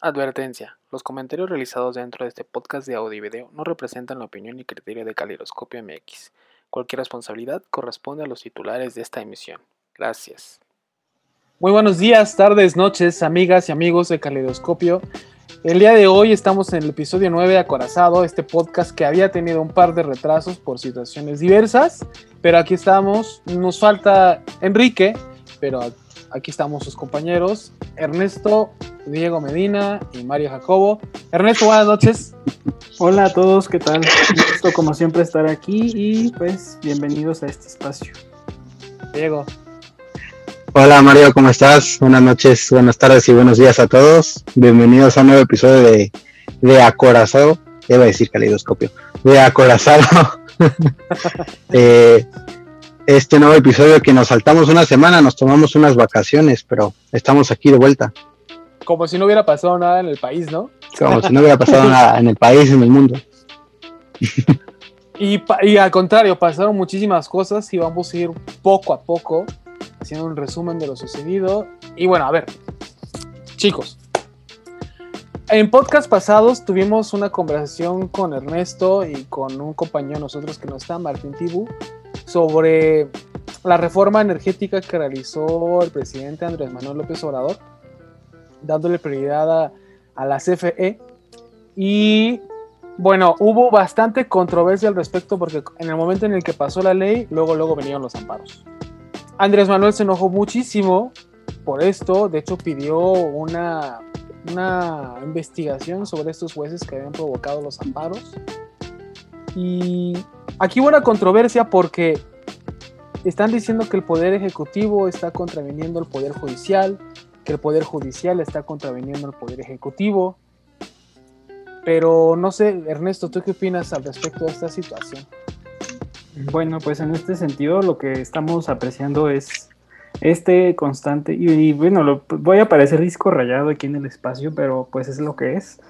Advertencia. Los comentarios realizados dentro de este podcast de audio y video no representan la opinión y criterio de Calidoscopio MX. Cualquier responsabilidad corresponde a los titulares de esta emisión. Gracias. Muy buenos días, tardes, noches, amigas y amigos de Calidoscopio. El día de hoy estamos en el episodio 9 de Acorazado, este podcast que había tenido un par de retrasos por situaciones diversas, pero aquí estamos. Nos falta Enrique, pero aquí estamos sus compañeros, Ernesto, Diego Medina y Mario Jacobo. Ernesto, buenas noches. Hola a todos, ¿qué tal? gusto como siempre estar aquí y pues bienvenidos a este espacio. Diego. Hola Mario, ¿cómo estás? Buenas noches, buenas tardes y buenos días a todos. Bienvenidos a un nuevo episodio de, de Acorazado. Debo decir calidoscopio. De Acorazado. eh, este nuevo episodio que nos saltamos una semana, nos tomamos unas vacaciones, pero estamos aquí de vuelta. Como si no hubiera pasado nada en el país, ¿no? Como si no hubiera pasado nada en el país, en el mundo. Y, y, al contrario, pasaron muchísimas cosas y vamos a ir poco a poco haciendo un resumen de lo sucedido. Y bueno, a ver, chicos, en podcast pasados tuvimos una conversación con Ernesto y con un compañero de nosotros que no está, Martín Tibu, sobre la reforma energética que realizó el presidente Andrés Manuel López Obrador, dándole prioridad a, a la CFE. Y bueno, hubo bastante controversia al respecto porque en el momento en el que pasó la ley, luego, luego venían los amparos. Andrés Manuel se enojó muchísimo por esto, de hecho pidió una, una investigación sobre estos jueces que habían provocado los amparos. Y aquí hubo una controversia porque están diciendo que el Poder Ejecutivo está contraviniendo el Poder Judicial, que el Poder Judicial está contraviniendo el Poder Ejecutivo. Pero no sé, Ernesto, ¿tú qué opinas al respecto de esta situación? Bueno, pues en este sentido lo que estamos apreciando es este constante, y, bueno, voy a parecer disco rayado aquí en el espacio, pero pues es lo que es.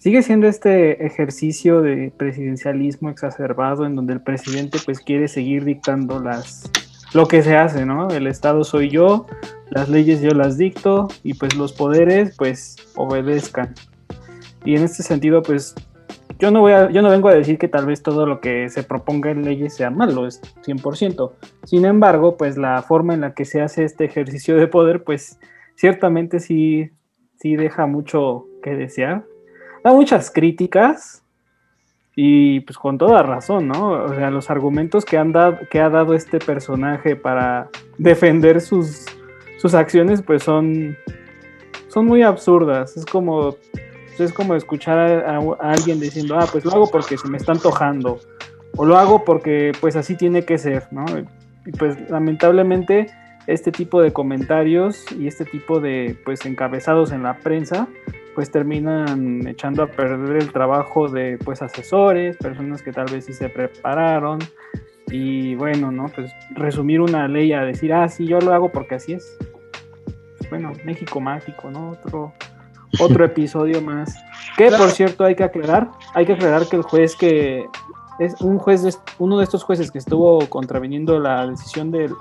Sigue siendo este ejercicio de presidencialismo exacerbado en donde el presidente pues quiere seguir dictando las lo que se hace, ¿no? El Estado soy yo, las leyes yo las dicto y pues los poderes pues obedezcan. Y en este sentido pues yo no voy a, yo no vengo a decir que tal vez todo lo que se proponga en leyes sea malo, es 100%. Sin embargo, pues la forma en la que se hace este ejercicio de poder pues ciertamente sí sí deja mucho que desear da muchas críticas y pues con toda razón, ¿no? O sea, los argumentos que, han dado, que ha dado este personaje para defender sus, sus acciones pues son, son muy absurdas. Es como, es como escuchar a, alguien diciendo, ah, pues lo hago porque se me está antojando. O lo hago porque pues así tiene que ser, ¿no? Y pues lamentablemente este tipo de comentarios y este tipo de pues encabezados en la prensa pues terminan echando a perder el trabajo de pues asesores, personas que tal vez sí se prepararon y bueno, ¿no? Pues resumir una ley a decir, ah, sí, yo lo hago porque así es. Bueno, México mágico, ¿no? Otro, otro episodio más. Que por cierto hay que aclarar, hay que aclarar que el juez que es un juez, de, uno de estos jueces que estuvo contraviniendo la decisión de,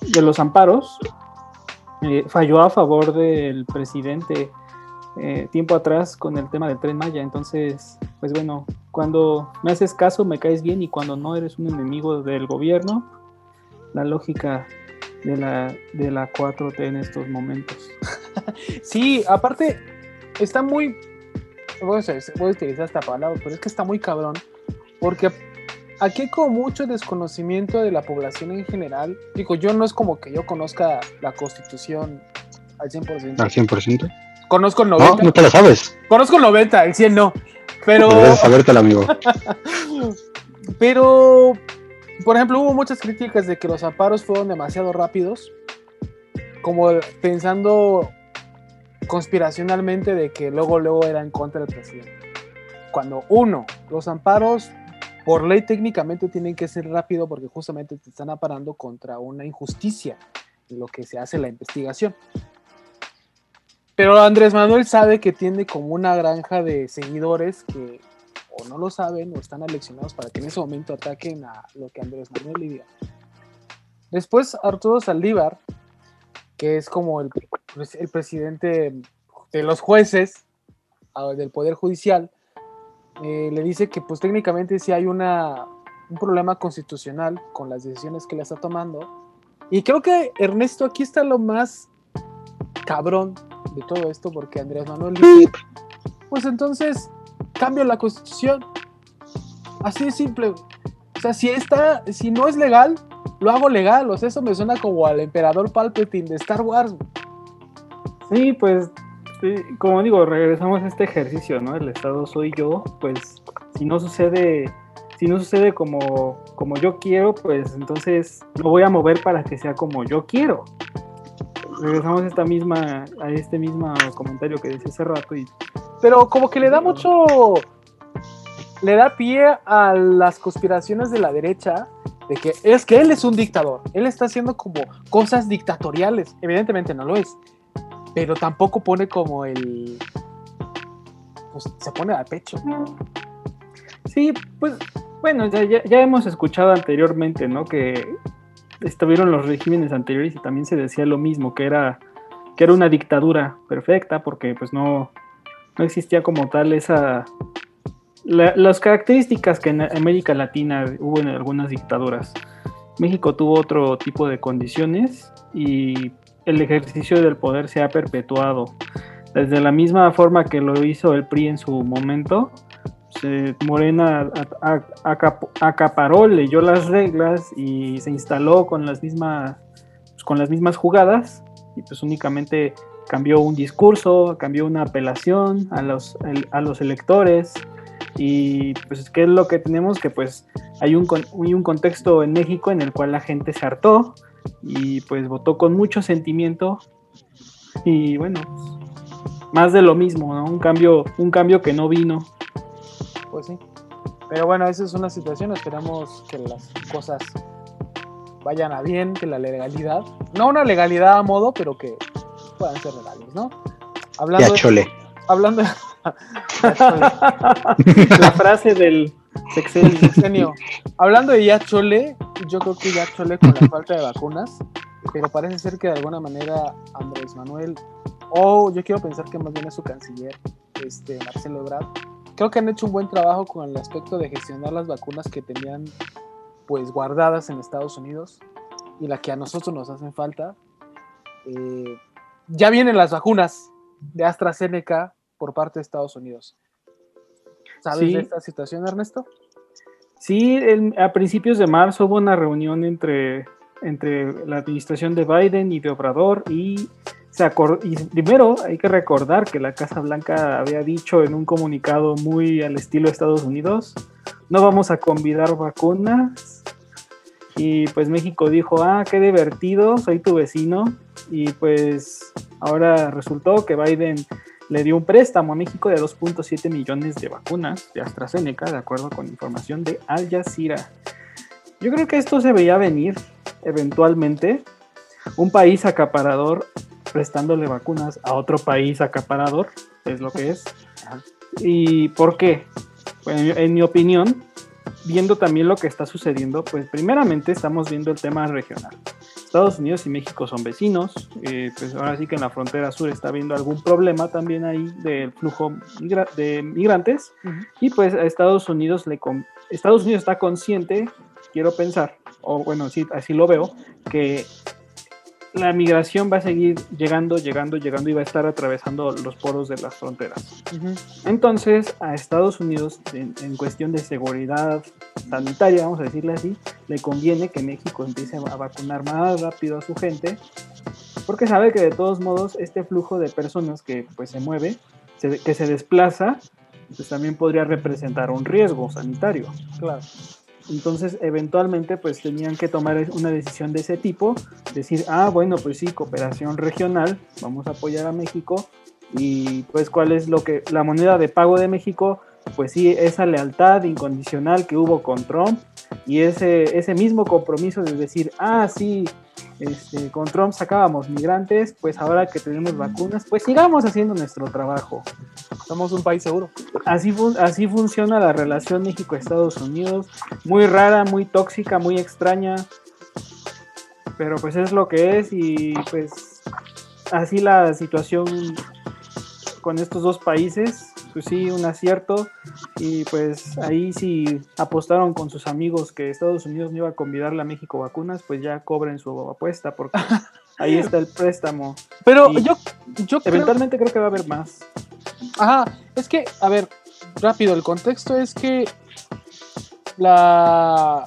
de los amparos, eh, falló a favor del presidente eh, tiempo atrás con el tema del tren Maya. Entonces, pues bueno, cuando me haces caso me caes bien y cuando no eres un enemigo del gobierno, la lógica de la, de la 4T en estos momentos. sí, aparte, está muy... Voy a, utilizar esta palabra, pero es que está muy cabrón, porque aquí hay como mucho desconocimiento de la población en general. Digo, yo no es como que yo conozca la constitución al 100%. Al 100%. Conozco el 90. No, no te la sabes. Conozco el 90, el 100 no. Pero. Debes sabértela, amigo. pero, por ejemplo, hubo muchas críticas de que los amparos fueron demasiado rápidos. Como pensando conspiracionalmente de que luego, luego era en contra del presidente. Cuando uno, los amparos por ley técnicamente tienen que ser rápido porque justamente te están aparando contra una injusticia en lo que se hace la investigación. Pero Andrés Manuel sabe que tiene como una granja de seguidores que o no lo saben o están aleccionados para que en ese momento ataquen a lo que Andrés Manuel le diga. Después Arturo Saldívar, que es como el, el presidente de los jueces, del Poder Judicial, eh, le dice que pues técnicamente sí hay una, un problema constitucional con las decisiones que le está tomando. Y creo que Ernesto, aquí está lo más cabrón de todo esto, porque Andrés Manuel dice, pues entonces cambio la constitución. Así de simple. O sea, si, está, si no es legal, lo hago legal. O sea, eso me suena como al emperador Palpatine de Star Wars. Sí, pues, como digo, regresamos a este ejercicio, ¿no? El Estado soy yo, pues, si no sucede, si no sucede como, como yo quiero, pues entonces lo voy a mover para que sea como yo quiero. Regresamos a esta misma, a este mismo comentario que decía hace rato y pero como que le da mucho le da pie a las conspiraciones de la derecha de que es que él es un dictador, él está haciendo como cosas dictatoriales, evidentemente no lo es, pero tampoco pone como el pues se pone al pecho. Sí, pues bueno, ya, ya hemos escuchado anteriormente, ¿no? Que estuvieron los regímenes anteriores y también se decía lo mismo, que era que era una dictadura perfecta porque pues no no existía como tal esa las características que en América Latina hubo en algunas dictaduras. México tuvo otro tipo de condiciones y el ejercicio del poder se ha perpetuado. Desde la misma forma que lo hizo el PRI en su momento, Morena acaparó, leyó las reglas y se instaló con las mismas, pues, con las mismas jugadas y pues únicamente cambió un discurso, cambió una apelación a los, a los electores y pues qué es lo que tenemos que pues hay un, un contexto en México en el cual la gente se hartó y pues votó con mucho sentimiento y bueno más de lo mismo ¿no? un cambio un cambio que no vino pues sí pero bueno esa es una situación esperamos que las cosas vayan a bien que la legalidad no una legalidad a modo pero que puedan ser legales, ¿no? Hablando ya chole. hablando de, la frase del sexenio. Hablando de ya chole, yo creo que ya chole con la falta de vacunas, pero parece ser que de alguna manera Andrés Manuel, o yo quiero pensar que más bien es su canciller, este, Marcelo Ebrard, creo que han hecho un buen trabajo con el aspecto de gestionar las vacunas que tenían pues guardadas en Estados Unidos y la que a nosotros nos hacen falta. Eh, ya vienen las vacunas de AstraZeneca por parte de Estados Unidos. ¿Sabes de esta situación, Ernesto? Sí, a principios de marzo hubo una reunión entre, entre la administración de Biden y de Obrador y, y primero hay que recordar que la Casa Blanca había dicho en un comunicado muy al estilo Estados Unidos, no vamos a convidar vacunas. Y pues México dijo, ah, qué divertido, soy tu vecino, y pues ahora resultó que Biden le dio un préstamo a México de 2.7 millones de vacunas de AstraZeneca, de acuerdo con información de Al Jazeera. Yo creo que esto se veía venir eventualmente. Un país acaparador prestándole vacunas a otro país acaparador, es lo que es. ¿Y por qué? Pues, en mi opinión, viendo también lo que está sucediendo, pues primeramente estamos viendo el tema regional. Estados Unidos y México son vecinos, eh, pues ahora sí que en la frontera sur está habiendo algún problema también ahí del flujo de migrantes y pues a Estados Unidos le Estados Unidos está consciente, quiero pensar, o bueno, sí, así lo veo, que la migración va a seguir llegando, llegando, llegando y va a estar atravesando los poros de las fronteras. Entonces, a Estados Unidos, en, cuestión de seguridad sanitaria, vamos a decirle así, le conviene que México empiece a vacunar más rápido a su gente, porque sabe que de todos modos este flujo de personas que pues se mueve, que se desplaza, pues también podría representar un riesgo sanitario. Claro. Entonces, eventualmente, pues tenían que tomar una decisión de ese tipo, decir, ah, bueno, pues sí, cooperación regional, vamos a apoyar a México y pues cuál es lo que la moneda de pago de México, pues sí, esa lealtad incondicional que hubo con Trump y ese, ese mismo compromiso de decir, ah, sí, este, con Trump sacábamos migrantes, pues ahora que tenemos vacunas, pues sigamos haciendo nuestro trabajo. Somos un país seguro. Así, así funciona la relación México-Estados Unidos, muy rara, muy tóxica, muy extraña, pero pues es lo que es y pues así la situación con estos dos países pues sí, un acierto. Y pues ahí si apostaron con sus amigos que Estados Unidos no iba a convidarle a México vacunas, pues ya cobren su apuesta porque ahí está el préstamo. Pero Y yo, yo creo- Eventualmente creo que va a haber más. Ajá, es que, a ver, rápido, el contexto es que la...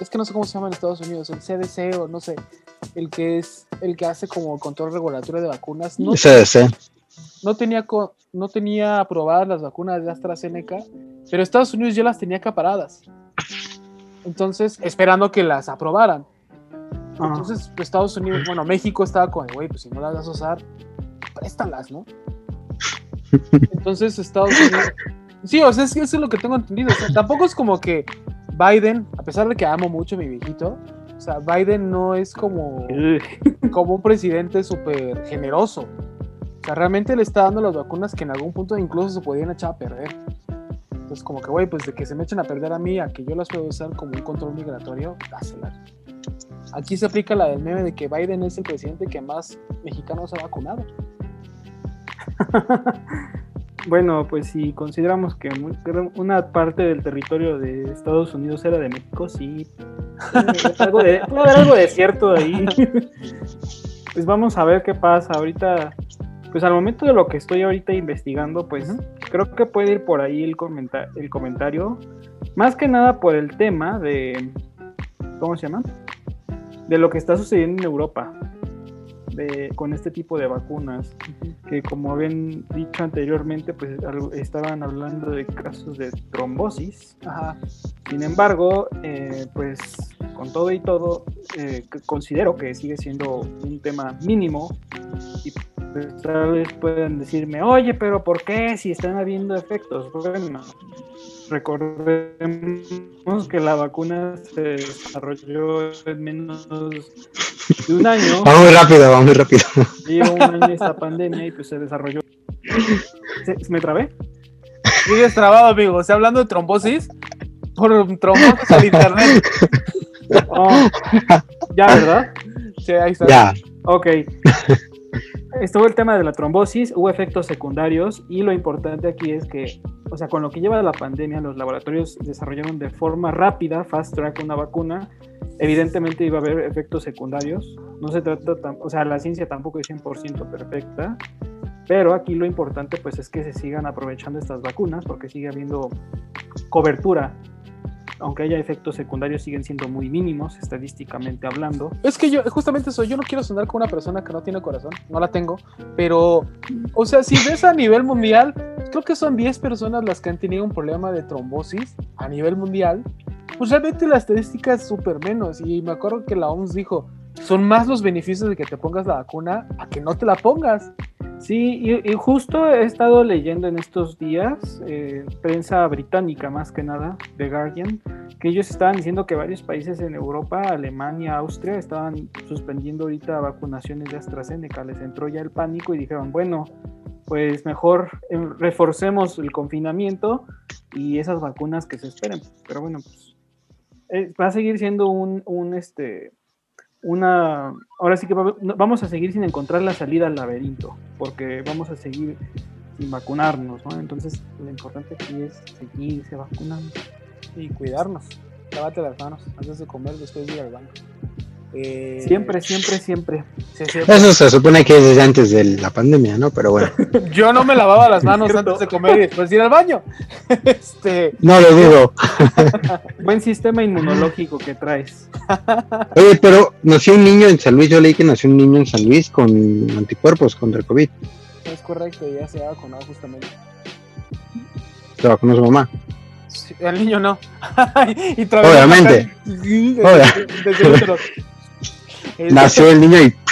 Es que no sé cómo se llama en Estados Unidos, el CDC o no sé, el que es el que hace como control regulatorio de vacunas, no, CDC. no tenía no tenía aprobadas las vacunas de AstraZeneca, pero Estados Unidos ya las tenía acaparadas. Entonces, esperando que las aprobaran. Ah, Entonces, pues, Estados Unidos, bueno, México estaba con, güey, pues si no las vas a usar, préstalas, ¿no? Entonces, Estados Unidos. Sí, o sea, es eso es lo que tengo entendido. O sea, tampoco es como que Biden, a pesar de que amo mucho a mi viejito, o sea, Biden no es como, como un presidente súper generoso. O sea, realmente le está dando las vacunas que en algún punto incluso se podían echar a perder. Entonces, como que, güey, pues de que se me echen a perder a mí, a que yo las puedo usar como un control migratorio, dáselas. Aquí se aplica la del meme de que Biden es el presidente que más mexicanos ha vacunado. Bueno, pues si consideramos que una parte del territorio de Estados Unidos era de México, sí. puede haber algo de, puede haber algo de cierto ahí. Pues vamos a ver qué pasa. Ahorita, pues al momento de lo que estoy ahorita investigando, pues creo que puede ir por ahí el, comenta- el comentario. Más que nada por el tema de. ¿Cómo se llama? De lo que está sucediendo en Europa. De, con este tipo de vacunas que como habían dicho anteriormente, pues estaban hablando de casos de trombosis. Ajá. Sin embargo, eh, pues con todo y todo, eh, considero que sigue siendo un tema mínimo y pues, tal vez puedan decirme, oye, pero ¿por qué si están habiendo efectos? Bueno, recordemos que la vacuna se desarrolló en menos de un año. Va muy rápido, va muy rápido. Lleva un año esta pandemia y pues se desarrolló. ¿Se- ¿Me trabé? Sigues trabado, amigo. O sea, hablando de trombosis, por trombosis al internet. Oh, ya, ¿verdad? Sí, ahí está. Ya. Ok. Estuvo el tema de la trombosis, hubo efectos secundarios y lo importante aquí es que, o sea, con lo que lleva la pandemia, los laboratorios desarrollaron de forma rápida, fast track, una vacuna. Evidentemente iba a haber efectos secundarios. No se trata, tam- o sea, la ciencia tampoco es 100% perfecta, pero aquí lo importante pues es que se sigan aprovechando estas vacunas porque sigue habiendo cobertura. Aunque haya efectos secundarios, siguen siendo muy mínimos estadísticamente hablando. Es que yo, justamente eso, yo no quiero sonar como una persona que no tiene corazón, no la tengo, pero, o sea, si ves a nivel mundial, creo que son 10 personas las que han tenido un problema de trombosis a nivel mundial, pues realmente la estadística es súper menos, y me acuerdo que la OMS dijo, son más los beneficios de que te pongas la vacuna a que no te la pongas. Sí, y, justo he estado leyendo en estos días, eh, prensa británica más que nada, The Guardian, que ellos estaban diciendo que varios países en Europa, Alemania, Austria, estaban suspendiendo ahorita vacunaciones de AstraZeneca. Les entró ya el pánico y dijeron, bueno, pues mejor eh, reforcemos el confinamiento y esas vacunas que se esperen. Pero bueno, pues eh, va a seguir siendo un, un este, una, ahora sí que vamos a seguir sin encontrar la salida al laberinto, porque vamos a seguir sin vacunarnos, ¿no? Entonces, lo importante aquí es seguirse vacunando. Y cuidarnos, lávate las manos antes de comer, después de ir al baño. Eh, Siempre, siempre, siempre. sí, siempre. Eso se supone que es desde antes de la pandemia, ¿no? Pero bueno, Yo no me lavaba las manos antes de comer y después de ir al baño. Este, no lo digo. Buen sistema inmunológico que traes. Oye, pero nació un niño en San Luis. Yo leí que nació un niño en San Luis con anticuerpos contra el COVID. es correcto, ya se ha vacunado justamente. Se vacunó su mamá. Sí, el niño no. y todavía Obviamente. Nació el niño y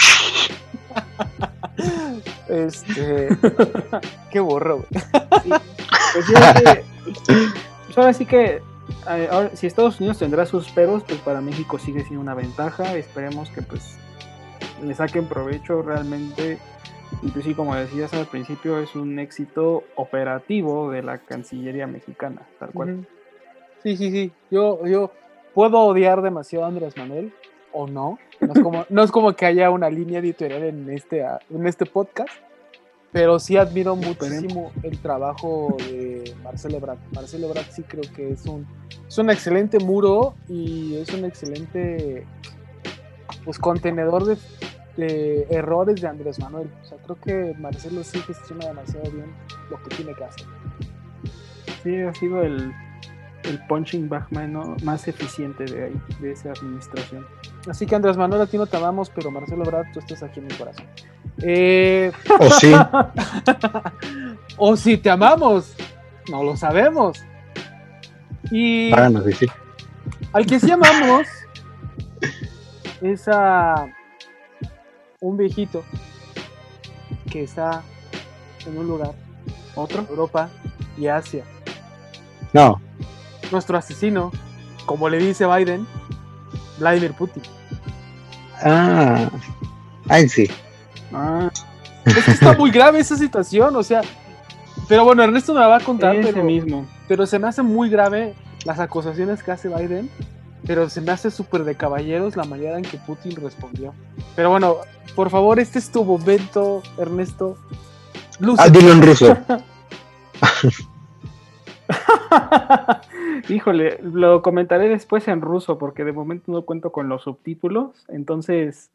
Este. Qué borro, güey. Pues sí, es que- pues ahora sí que, eh, ahora, si Estados Unidos tendrá sus peros, pues para México sigue siendo una ventaja. Esperemos que pues le saquen provecho realmente. Y pues sí, como decías al principio, es un éxito operativo de la Cancillería mexicana, tal cual. Sí, sí, sí. Yo, yo puedo odiar demasiado a Andrés Manuel o no. No es como, no es como que haya una línea editorial en este, en este podcast. pero sí admiro muchísimo el trabajo de Marcelo Ebrard. Marcelo Ebrard sí creo que es un, es un excelente muro y es un excelente pues contenedor de, de errores de Andrés Manuel. O sea, creo que Marcelo sí gestiona demasiado bien lo que tiene que hacer. Sí, ha sido el, el punching bag ¿no? más eficiente de ahí, de esa administración. Así que Andrés Manuel, a ti no te amamos, pero Marcelo Ebrard, tú estás aquí en mi corazón. Eh, O sí, o si te amamos, no lo sabemos. Y háganos decir. al que sí amamos es a un viejito que está en un lugar, ¿Otro? Europa y Asia. No, Nuestro asesino, como le dice Biden, Vladimir Putin. ah, ay sí. Ah, Es que está muy grave esa situación, o sea. Pero bueno, Ernesto me la va a contar, ese pero, mismo. pero se me hace muy grave las acusaciones que hace Biden, pero se me hace súper de caballeros la manera en que Putin respondió. Pero bueno, por favor, este es tu momento, Ernesto. Luz. Ah, dilo en ruso. Híjole, lo comentaré después en ruso porque de momento no cuento con los subtítulos. Entonces,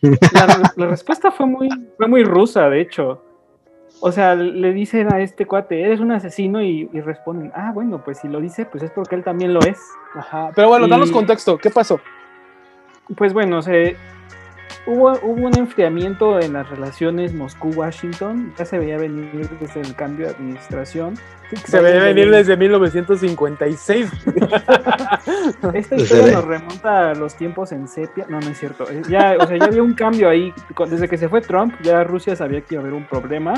la, la respuesta fue muy, fue muy rusa, de hecho. O sea, le dicen a este cuate, eres un asesino y, y responden, ah, bueno, pues si lo dice, pues es porque él también lo es. Ajá. Pero bueno, Y- danos contexto, ¿qué pasó? Pues bueno, se, hubo, hubo un enfriamiento en las relaciones Moscú-Washington, ya se veía venir desde el cambio de administración. Se ve venir desde 1956. Esta historia nos remonta a los tiempos en sepia. No, no es cierto. Eh, Ya, o sea, ya había un cambio ahí. Desde que se fue Trump, ya Rusia sabía que iba a haber un problema.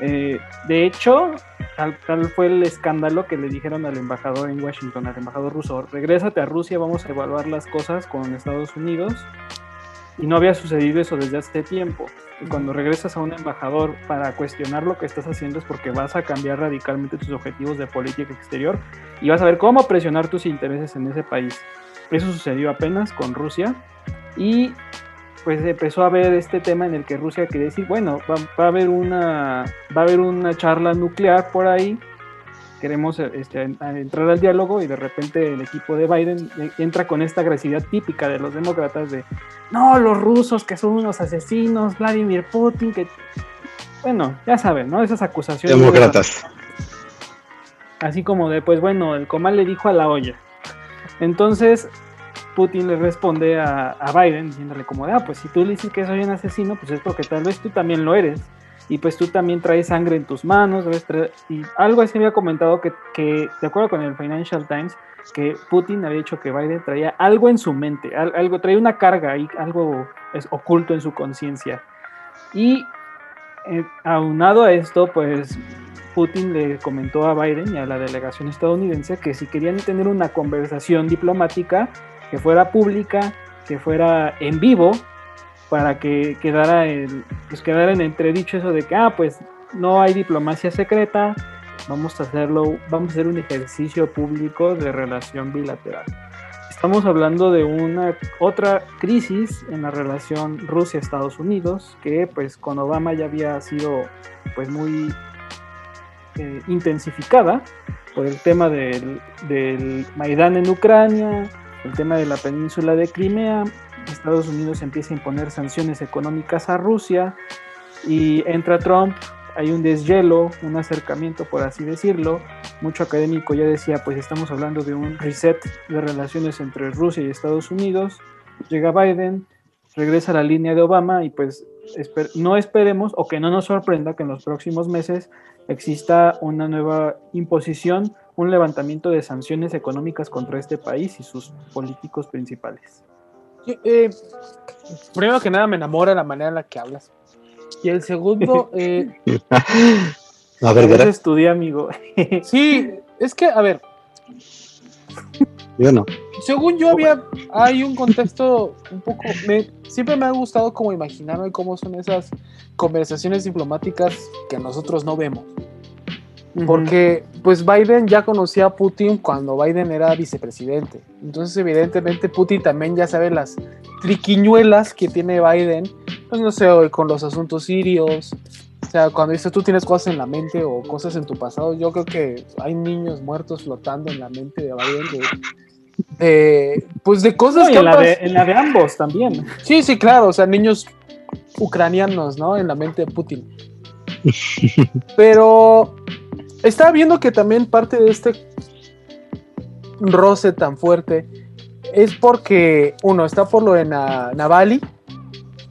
Eh, de hecho, tal, tal fue el escándalo que le dijeron al embajador en Washington, al embajador ruso, regrésate a Rusia, vamos a evaluar las cosas con Estados Unidos. Y no había sucedido eso desde hace tiempo. Y cuando regresas a un embajador para cuestionar lo que estás haciendo es porque vas a cambiar radicalmente tus objetivos de política exterior y vas a ver cómo presionar tus intereses en ese país. Eso sucedió apenas con Rusia y pues empezó a haber este tema en el que Rusia quería decir, bueno, va, va a haber una va a haber una charla nuclear por ahí. Queremos este, en- a entrar al diálogo y de repente el equipo de Biden eh, entra con esta agresividad típica de los demócratas de no, los rusos que son unos asesinos, Vladimir Putin, que bueno, ya saben, ¿no? Esas acusaciones. Demócratas. Así como de, pues bueno, el comal le dijo a la olla. Entonces, Putin le responde a, a Biden diciéndole como de, ah, pues si tú le dices que soy un asesino, pues es porque tal vez tú también lo eres. Y pues tú también traes sangre en tus manos. debes traer-". Y algo así había comentado que, que, de acuerdo con el Financial Times, que Putin había dicho que Biden traía algo en su mente, al- algo, traía una carga ahí, algo es, oculto en su conciencia. Y eh, aunado a esto, pues Putin le comentó a Biden y a la delegación estadounidense que si querían tener una conversación diplomática que fuera pública, que fuera en vivo, para que quedara, el, pues quedara en entredicho eso de que, ah, pues no hay diplomacia secreta, vamos a hacerlo, vamos a hacer un ejercicio público de relación bilateral. Estamos hablando de una otra crisis en la relación Rusia-Estados Unidos, que pues con Obama ya había sido pues muy eh, intensificada por el tema del, del Maidán en Ucrania, el tema de la península de Crimea. Estados Unidos empieza a imponer sanciones económicas a Rusia y entra Trump. Hay un deshielo, un acercamiento, por así decirlo. Mucho académico ya decía, pues estamos hablando de un reset de relaciones entre Rusia y Estados Unidos. Llega Biden, regresa a la línea de Obama y pues no esperemos o que no nos sorprenda que en los próximos meses exista una nueva imposición, un levantamiento de sanciones económicas contra este país y sus políticos principales. Eh, primero que nada, me enamora la manera en la que hablas. Y el segundo, eh, A ver, ¿verdad? estudié, amigo. sí, es que, a ver, Yo no. según yo había, hay un contexto un poco, me- siempre me ha gustado como imaginarme cómo son esas conversaciones diplomáticas que nosotros no vemos. Porque pues Biden ya conocía a Putin cuando Biden era vicepresidente. Entonces evidentemente Putin también ya sabe las triquiñuelas que tiene Biden, pues no sé, con los asuntos sirios, O sea, cuando dices tú tienes cosas en la mente o cosas en tu pasado, yo creo que hay niños muertos flotando en la mente de Biden de, pues de cosas No, que en la, de, en la de ambos también. Sí, sí, claro, o sea, niños ucranianos, ¿no? En la mente de Putin. Pero estaba viendo que también parte de este roce tan fuerte es porque, uno, está por lo de Na- Navalny,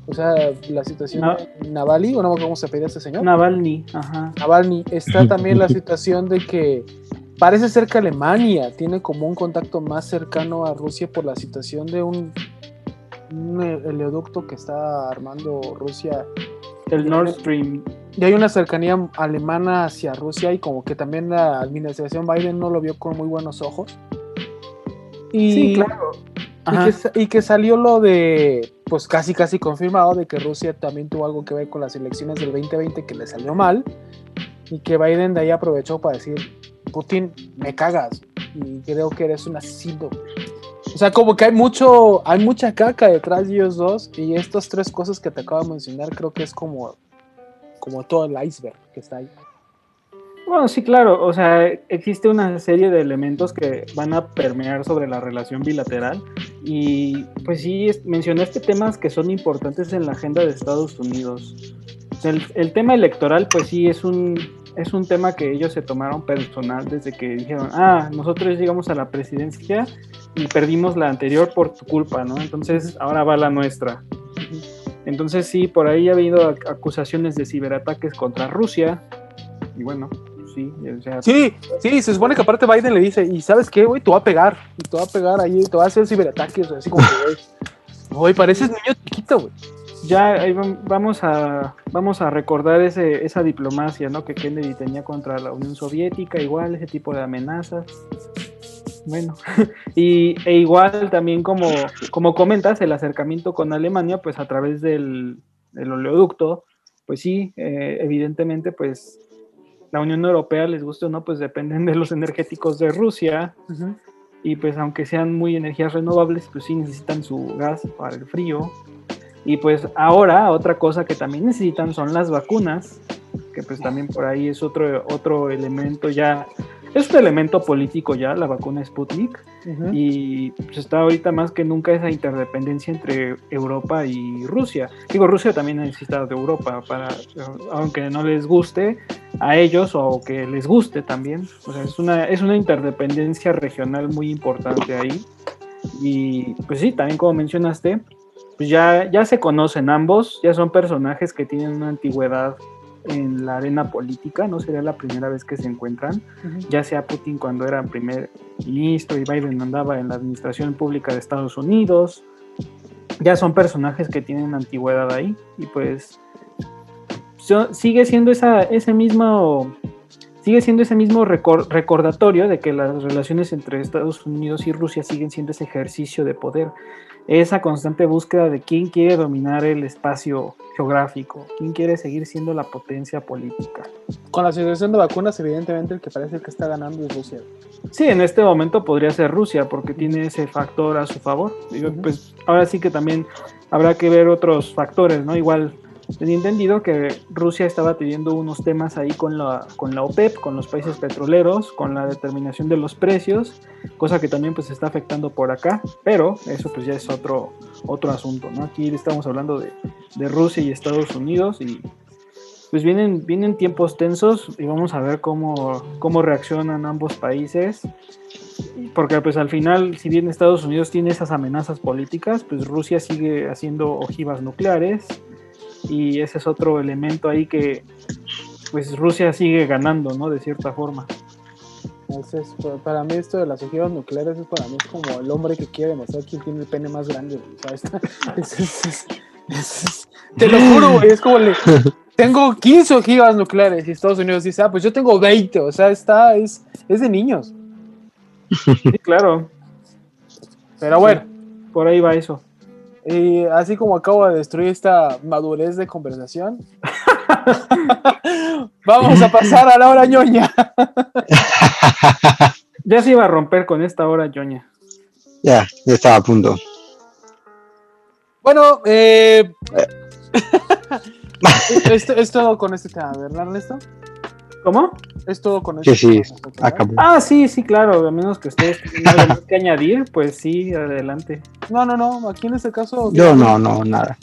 o sea, la situación Na- de Navalny, o no cómo se pedía este señor. Navalny, ajá. Navalny, está también la situación de que parece ser que Alemania tiene como un contacto más cercano a Rusia por la situación de un, un oleoducto que está armando Rusia. El Nord Stream. Y hay una cercanía alemana hacia Rusia y como que también la administración Biden no lo vio con muy buenos ojos. Y, Sí, claro. y que, y que salió lo de, pues casi casi confirmado de que Rusia también tuvo algo que ver con las elecciones del 2020 que le salió mal y que Biden de ahí aprovechó para decir, Putin, me cagas y creo que eres un asesino. O sea, como que hay mucho, hay mucha caca detrás de ellos dos y estas tres cosas que te acabo de mencionar creo que es como, como todo el iceberg que está ahí. Bueno, sí, claro. O sea, existe una serie de elementos que van a permear sobre la relación bilateral. Y pues sí, mencionaste temas que son importantes en la agenda de Estados Unidos. O sea, el, el tema electoral, pues sí, es un, es un tema que ellos se tomaron personal desde que dijeron, ah, nosotros llegamos a la presidencia y perdimos la anterior por tu culpa, ¿no? Entonces ahora va la nuestra. Entonces sí, por ahí ha habido ac- acusaciones de ciberataques contra Rusia. Y bueno, sí, o sea, Sí, sí, se supone que aparte Biden le dice, y sabes qué, güey, te va a pegar, te va a pegar ahí, te va a hacer ciberataques, así como que, güey, pareces niño chiquito, güey. ya ahí vam- vamos a vamos a recordar ese, esa diplomacia ¿no? que Kennedy tenía contra la Unión Soviética, igual ese tipo de amenazas. Bueno, y e igual también como, como comentas, el acercamiento con Alemania, pues a través del, del oleoducto, pues sí, eh, evidentemente, pues la Unión Europea, les guste o no, pues dependen de los energéticos de Rusia, y pues aunque sean muy energías renovables, pues sí necesitan su gas para el frío. Y pues ahora otra cosa que también necesitan son las vacunas, que pues también por ahí es otro, otro elemento ya, es un elemento político ya, la vacuna Sputnik, y pues está ahorita más que nunca esa interdependencia entre Europa y Rusia. Digo, Rusia también necesita de Europa para, aunque no les guste a ellos o que les guste también. O sea, es una, es una interdependencia regional muy importante ahí. Y pues sí, también como mencionaste, pues ya, ya se conocen ambos, ya son personajes que tienen una antigüedad en la arena política, no sería la primera vez que se encuentran, ya sea Putin cuando era primer ministro y Biden andaba en la administración pública de Estados Unidos, ya son personajes que tienen antigüedad ahí y pues so- sigue siendo esa, ese mismo sigue siendo ese mismo recor- recordatorio de que las relaciones entre Estados Unidos y Rusia siguen siendo ese ejercicio de poder, esa constante búsqueda de quién quiere dominar el espacio geográfico, quién quiere seguir siendo la potencia política. Con la situación de vacunas, evidentemente el que parece que está ganando es Rusia. Sí, en este momento podría ser Rusia porque tiene ese factor a su favor. Digo. Pues ahora sí que también habrá que ver otros factores, ¿no? Igual tenía entendido que Rusia estaba teniendo unos temas ahí con la, con la OPEP, con los países petroleros, con la determinación de los precios, cosa que también pues está afectando por acá, pero eso pues ya es otro, otro asunto, ¿no? Aquí estamos hablando de, de Rusia y Estados Unidos y pues vienen, vienen tiempos tensos y vamos a ver cómo, cómo reaccionan ambos países. Porque pues al final, si bien Estados Unidos tiene esas amenazas políticas, pues Rusia sigue haciendo ojivas nucleares y ese es otro elemento ahí que pues Rusia sigue ganando, ¿no? De cierta forma. Entonces, pa- para mí esto de las ojivas nucleares es para mí es como el hombre que quiere demostrar quién tiene el pene más grande, ¿sabes? Es- es- es- te lo juro, güey, es como le... Tengo 15 ojivas nucleares y Estados Unidos dice, ah, pues yo tengo 20, o sea, está, es, es de niños. Sí, claro, Pero bueno, por ahí va eso. Y así como acabo de destruir esta madurez de conversación, vamos a pasar a la hora ñoña. Ya se iba a romper con esta hora, Yoña. Ya, ya estaba a punto. Bueno, eh, es, es todo con este tema, ¿verdad, Ernesto? ¿Cómo? Es todo con este Que sí, acabó. Ah, sí, sí, claro. A menos que ustedes tengan algo más que añadir, pues sí, adelante. No, no, no. Aquí en este caso. Yo no, no, nada.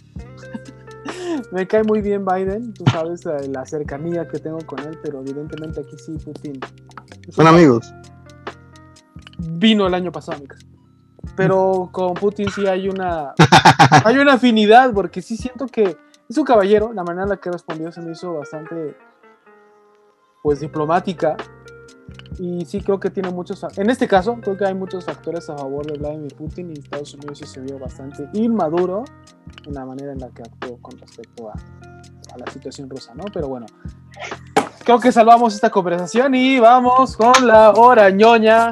Me cae muy bien Biden. Tú sabes la cercanía que tengo con él, pero evidentemente aquí sí, Putin. Son amigos. Vino el año pasado a mi casa. Pero con Putin sí hay una. hay una afinidad, porque sí siento que es un caballero. La manera en la que respondió se me hizo bastante. Pues diplomática. Y sí creo que tiene muchos. En este caso, creo que hay muchos factores a favor de Vladimir Putin y Estados Unidos sí se vio bastante inmaduro en la manera en la que actuó con respecto a, a la situación rusa, ¿no? Pero bueno, creo que salvamos esta conversación y vamos con la hora ñoña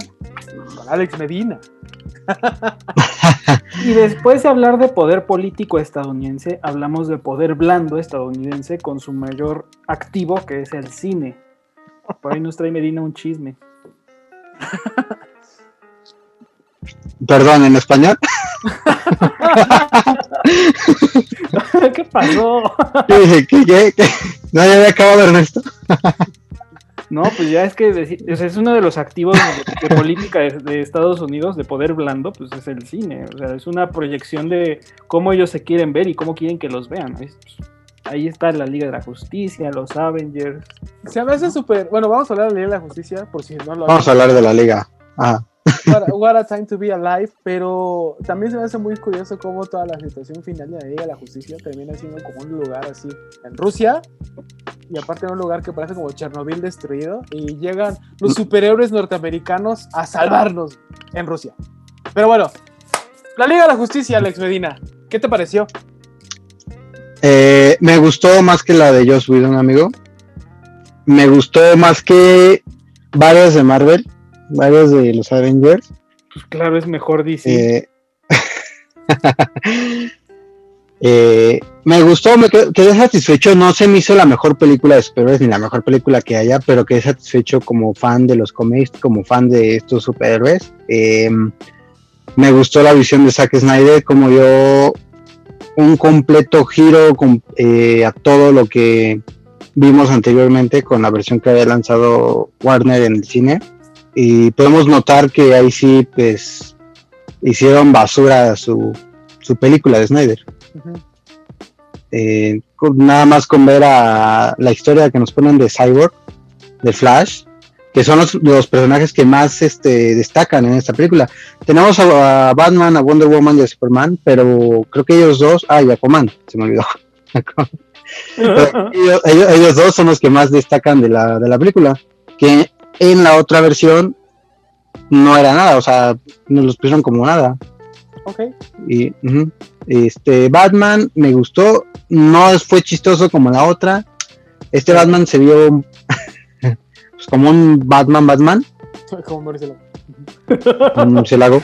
con Alex Medina. Y después de hablar de poder político estadounidense, hablamos de poder blando estadounidense con su mayor activo, que es el cine. Por ahí nos trae Medina un chisme. Perdón, en español. ¿Qué pasó? ¿qué, qué, qué? No, ya había acabado Ernesto. No, pues ya es que sea, es uno de los activos de, de política de, de Estados Unidos, de poder blando, pues es el cine. O sea, es una proyección de cómo ellos se quieren ver y cómo quieren que los vean. Es- ahí está la Liga de la Justicia, los Avengers. Se me hace súper. Bueno, vamos a hablar de la Ley de la Justicia, por si no lo Vamos a hablar de la liga. Ah, What, what a time to be alive, pero también se me hace muy curioso cómo toda la situación final de la Liga de la Justicia termina siendo como un lugar así en Rusia y aparte en un lugar que parece como Chernobyl destruido y llegan los superhéroes norteamericanos a salvarnos en Rusia. Pero bueno, la Liga de la Justicia, Alex Medina, ¿qué te pareció? Eh, me gustó más que la de Joss Whedon, amigo. Me gustó más que varias de Marvel, varias de los Avengers. Pues claro, es mejor DC. Eh, eh, me gustó, me qued- quedé satisfecho. No se me hizo la mejor película de superhéroes ni la mejor película que haya, pero quedé satisfecho como fan de los cómics, como fan de estos superhéroes. Me gustó la visión de Zack Snyder, como dio un completo giro con- eh, a todo lo que vimos anteriormente con la versión que había lanzado Warner en el cine. Y podemos notar que ahí sí, pues, hicieron basura su, su película de Snyder. Eh, nada más con ver a la historia que nos ponen de Cyborg, de Flash, que son los, los personajes que más este, destacan en esta película. Tenemos a, a Batman, a Wonder Woman y a Superman, pero creo que ellos dos, ah, y Aquaman, se me olvidó. Ellos, ellos- ellos dos son los que más destacan de la, de la película, que en la otra versión no era nada, o sea, no los pusieron como nada. Ok, Y. Este Batman me gustó, no fue chistoso como la otra. Este Batman se vio pues, como un Batman Batman, como Marcelo. un murciélago.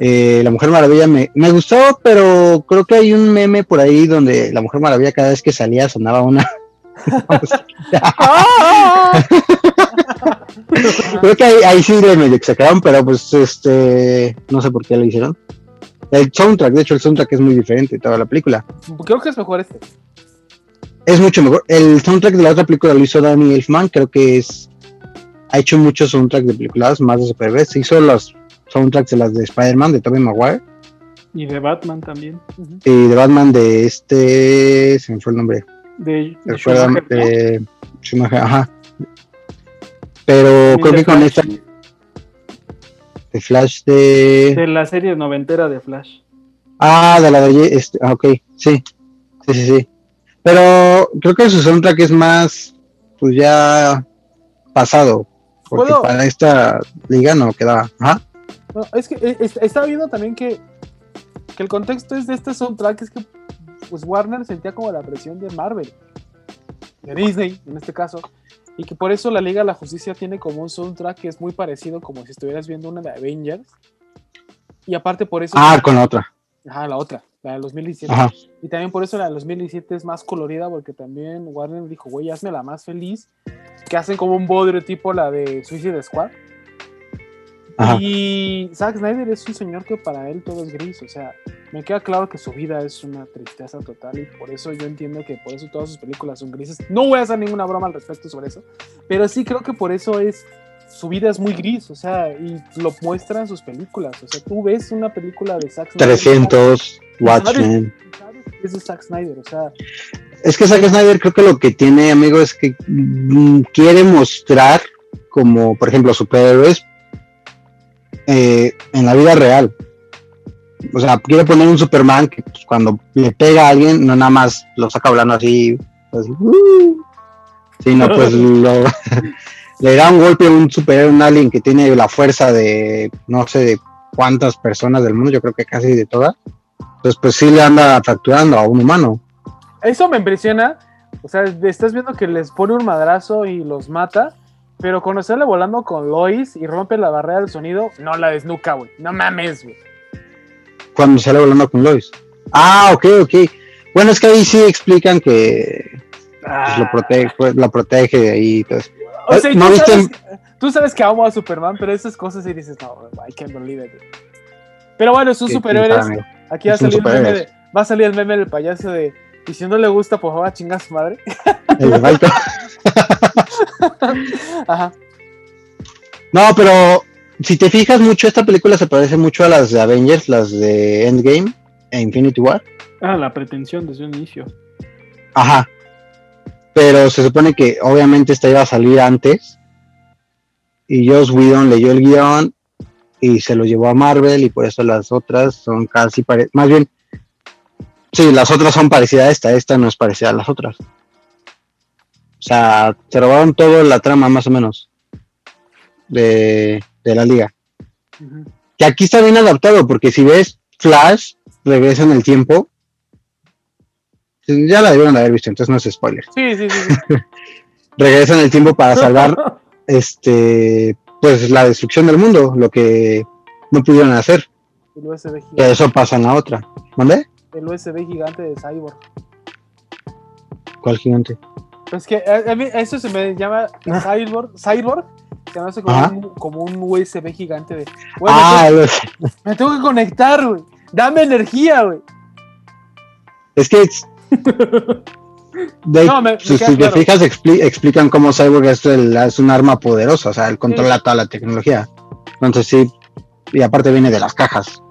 Eh, la Mujer Maravilla me, me gustó, pero creo que hay un meme por ahí donde la Mujer Maravilla cada vez que salía sonaba una. creo que ahí, ahí sí le medio exageraron, pero pues este no sé por qué lo hicieron. El soundtrack, de hecho el soundtrack es muy diferente de toda la película. Creo que es mejor este. Es mucho mejor. El soundtrack de la otra película lo hizo Danny Elfman, creo que es. Ha hecho muchos soundtracks de películas, más de superhéroes. Hizo los soundtracks de las de Spider-Man, de Tobey Maguire, y de Batman también. Y de Batman de este. Se me fue el nombre. De, de Recuérdame, Schumacher, ¿no? de Schumacher, ajá. Pero creo que con Flash, esta. De Flash de. De la serie noventera de Flash. Ah, de la de. Este, ah, ok, sí. Sí, sí, sí. Pero creo que su soundtrack es más. Pues ya. Pasado. Porque para esta liga no quedaba. Ajá. No, es que eh, es- estaba viendo también que, que el contexto es de este soundtrack, es que pues Warner sentía como la presión de Marvel, de Disney en este caso, y que por eso la Liga de la Justicia tiene como un soundtrack que es muy parecido como si estuvieras viendo una de Avengers. Y aparte por eso... Ah, con la otra. Ajá, la otra, la del 2017. Ajá. Y también por eso la del 2017 es más colorida, porque también Warner dijo, güey, hazme la más feliz, que hacen como un bodrio tipo la de Suicide Squad. Ajá. Y Zack Snyder es un señor que para él todo es gris, o sea, me queda claro que su vida es una tristeza total y por eso yo entiendo que por eso todas sus películas son grises. No voy a hacer ninguna broma al respecto sobre eso, pero sí creo que por eso es su vida es muy gris, o sea, y lo muestra en sus películas. O sea, tú ves una película de Zack Snyder. 300, Watchmen. Es de Zack Snyder, o sea, Es que Zack Snyder creo que lo que tiene, amigo, es que mm, quiere mostrar como, por ejemplo, superhéroes eh, en la vida real. O sea, quiere poner un Superman que pues, cuando le pega a alguien, no nada más lo saca hablando así, así, "Uh", sino pues lo, le da un golpe a un superhéroe, un alien que tiene la fuerza de no sé de cuántas personas del mundo, yo creo que casi de todas. Entonces, pues sí le anda fracturando a un humano. eso me impresiona. O sea, estás viendo que les pone un madrazo y los mata, pero cuando sale volando con Lois y rompe la barrera del sonido, no la desnuca, güey. No mames, güey. cuando sale volando con Lois. Ah, ok, ok. Bueno, es que ahí sí explican que pues, lo protege, pues, la protege de ahí. y todo eso. O sea, y ¿No tú, viste? sabes, tú sabes que amo a Superman, pero esas cosas sí dices, no, I can't believe it. Pero bueno, son Sí, superhéroes. amigo. Aquí va a, salir el meme de- va a salir el meme del payaso de. Y si no le gusta, pues va a chingar a su madre. Ajá. No, pero si te fijas mucho, esta película se parece mucho a las de Avengers, las de Endgame e Infinity War. Ah, la pretensión desde un inicio. Ajá. Pero se supone que obviamente esta iba a salir antes. Y Joss Whedon leyó el guion y se lo llevó a Marvel y por eso las otras son casi parecidas. Más bien, sí, las otras son parecidas a esta, esta no es parecida a las otras. O sea, se robaron toda la trama más o menos de, de la liga. Que aquí está bien adaptado porque si ves Flash, regresa en el tiempo. Ya la debieron de haber visto, entonces no es spoiler. Sí, sí, sí. sí. regresa en el tiempo para salvar este pues la destrucción del mundo, lo que no pudieron hacer. El USB gigante, eso pasa en la otra. ¿Mande? el USB gigante de Cyborg. ¿Cuál gigante? Pues que a, mí eso se me llama Cyborg, Cyborg, se me hace como un, como un USB gigante de. Ah, me, tengo, me tengo que conectar, güey. Dame energía, güey. es que de- No, me- me si, te fijas expli- explican cómo Cyborg es, el- es un arma poderosa, o sea, él controla toda la tecnología. Entonces sí, y aparte viene de las cajas,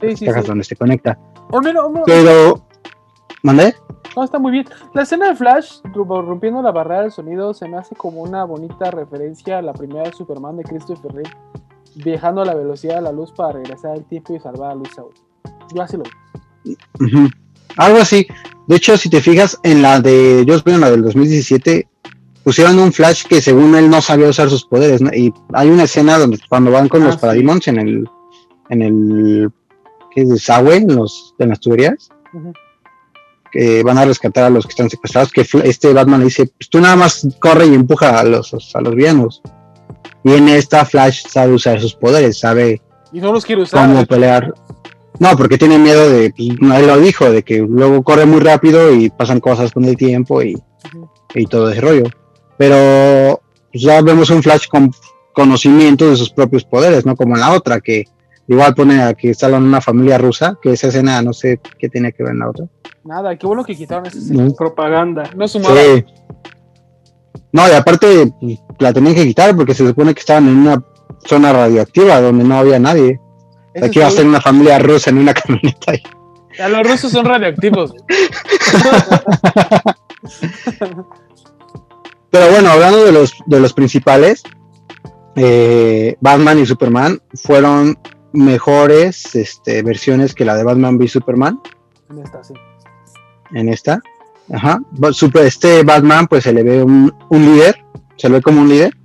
Sí, sí, cajas donde se conecta. O menos, o menos- Pero, ¿mandé? No, está muy bien. La escena de Flash rompiendo la barrera del sonido se me hace como una bonita referencia a la primera de Superman de Christopher Reeve, viajando a la velocidad de la luz para regresar al tiempo y salvar a güey. Yo así lo veo. Algo así. De hecho, si te fijas en la de Joss Whedon, la del 2017, pusieron un Flash que según él no sabía usar sus poderes. ¿no? Y hay una escena donde cuando van con Ah, los sí. Parademons en el, en el, ¿qué es? desagüe, en, los, en las tuberías, que van a rescatar a los que están secuestrados, que este Batman le dice, pues tú nada más corre y empuja a los, a los villanos. Y en esta Flash sabe usar sus poderes, sabe Y no los quiero usar. cómo pelear. No, porque tiene miedo de, no, él lo dijo, de que luego corre muy rápido y pasan cosas con el tiempo y, todo ese rollo. Pero pues, ya vemos un Flash con conocimiento de sus propios poderes, no como en la otra, que igual pone a que está en una familia rusa, que esa escena no sé qué tenía que ver en la otra. Nada, qué bueno que quitaron esa. No, Propaganda. No sumaba. Sí. No, y aparte pues, la tenían que quitar porque se supone que estaban en una zona radioactiva donde no había nadie. Eso Aquí va a ser una familia rusa en una camioneta. ahí. A los rusos son radioactivos. Pero bueno, hablando de los, de los principales, eh, Batman y Superman fueron mejores este, versiones que la de Batman v Superman En esta, sí. en esta. Ajá. Este Batman pues se le ve un, un líder, se le ve como un líder.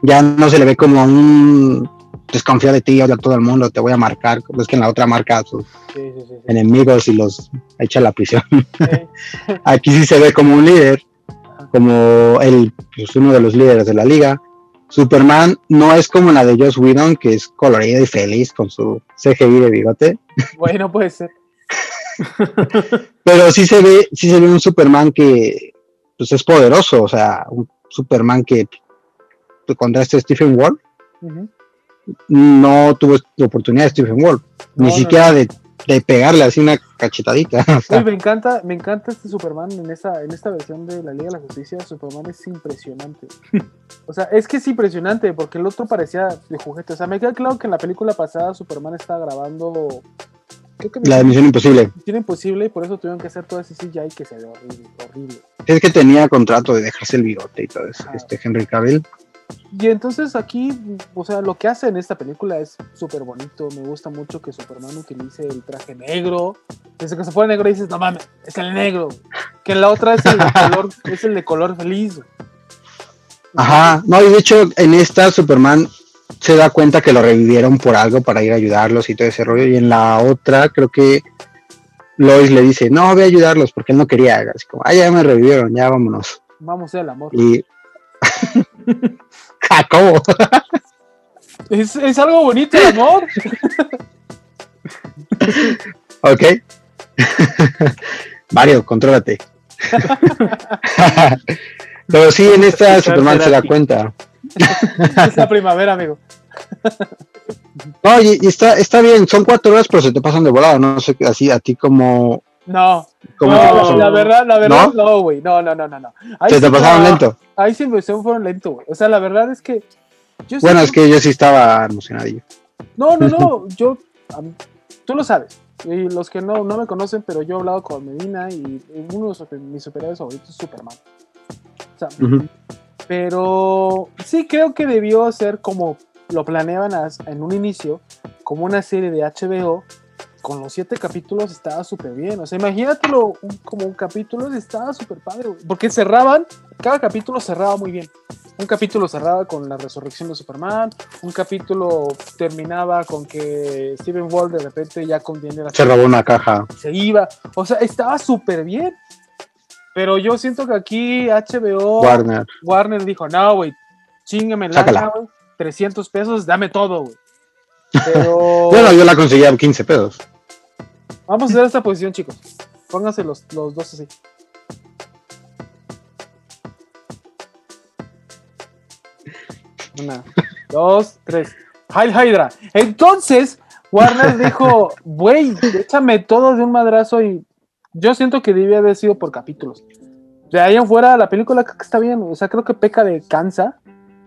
Ya no se le ve como un desconfía de ti, odia a todo el mundo, te voy a marcar. Es que en la otra marca a sus Sí, sí, sí. sí. enemigos y los echa a la prisión. Aquí sí se ve como un líder, como el, pues, uno de los líderes de la liga. Superman no es como la de Joss Whedon, que es colorida y feliz con su CGI de bigote, Bueno, puede ser. pero sí se ve, sí se ve un Superman que pues, es poderoso, o sea, un Superman que pues, contra este Stephen Wolf Ujú. No tuvo la oportunidad de Stephen Wolf, ni No, no, siquiera de de pegarle así una cachetadita. o sea, Uy, me encanta, me encanta este Superman en esta, en esta versión de la Liga de la Justicia. Superman es impresionante. O sea, es que es impresionante porque el otro parecía de juguete. O sea, me queda claro que en la película pasada Superman estaba grabando. Creo que la Misión Imposible. Misión Imposible y por eso tuvieron que hacer todo ese CGI que se ve horrible. horrible. Es que tenía contrato de dejarse el bigote y todo eso, Ah. este Henry Cavill. Y entonces aquí, o sea, lo que hace en esta película es súper bonito. Me gusta mucho que Superman utilice el traje negro. Desde que se pone negro dices, no mames, es el negro. Que en la otra es el de color, es el de color feliz. Ajá, no, y de hecho en esta Superman se da cuenta que lo revivieron por algo para ir a ayudarlos y todo ese rollo. Y en la otra creo que Lois le dice, no, voy a ayudarlos porque él no quería. Así como, ah, ya me revivieron, ya vámonos. Vamos a hacer el amor. Y... Ah, ¿Cómo? Es, es algo bonito el amor. Ok. Mario, contrólate. Pero sí, en esta Superman se da cuenta. es la primavera, amigo. No, y, y está, está bien, son cuatro horas, pero se te pasan de volada. No sé, así a ti como. No, no, te pasó? la verdad, la verdad, ¿No? no, güey. No, no, no, no, no. Ahí Se sí te pasaron lento. Ahí sí me fueron lento, güey. O sea, la verdad es que. Yo Bueno, sí- es que yo sí estaba emocionadillo. No, no, no. Yo. tú lo sabes. Y los que no, no me conocen, pero yo he hablado con Medina y uno de mis superhéroes favoritos es Superman. O sea, pero sí creo que debió ser como lo planeaban en un inicio, como una serie de HBO. Con los siete capítulos estaba súper bien. O sea, imagínatelo un- como un capítulo, estaba súper padre. güey. Porque cerraban, cada capítulo cerraba muy bien. Un capítulo cerraba con la resurrección de Superman. Un capítulo terminaba con que Steven Wall de repente ya contiene la Se robó una caja. se iba. O sea, estaba súper bien. Pero yo siento que aquí HBO Warner. Warner dijo, no, güey, chingame la Sácala. güey, 300 pesos, dame todo, güey. Pero Bueno, yo la conseguí a 15 pesos. Vamos a hacer esta posición, chicos. Pónganse los, los dos así. Una, dos, tres. Hail Hydra. Entonces, Warner dijo, güey, échame todo de un madrazo y yo siento que debía haber sido por capítulos. De ahí en fuera, la película creo que está bien. O sea, creo que peca de cansa.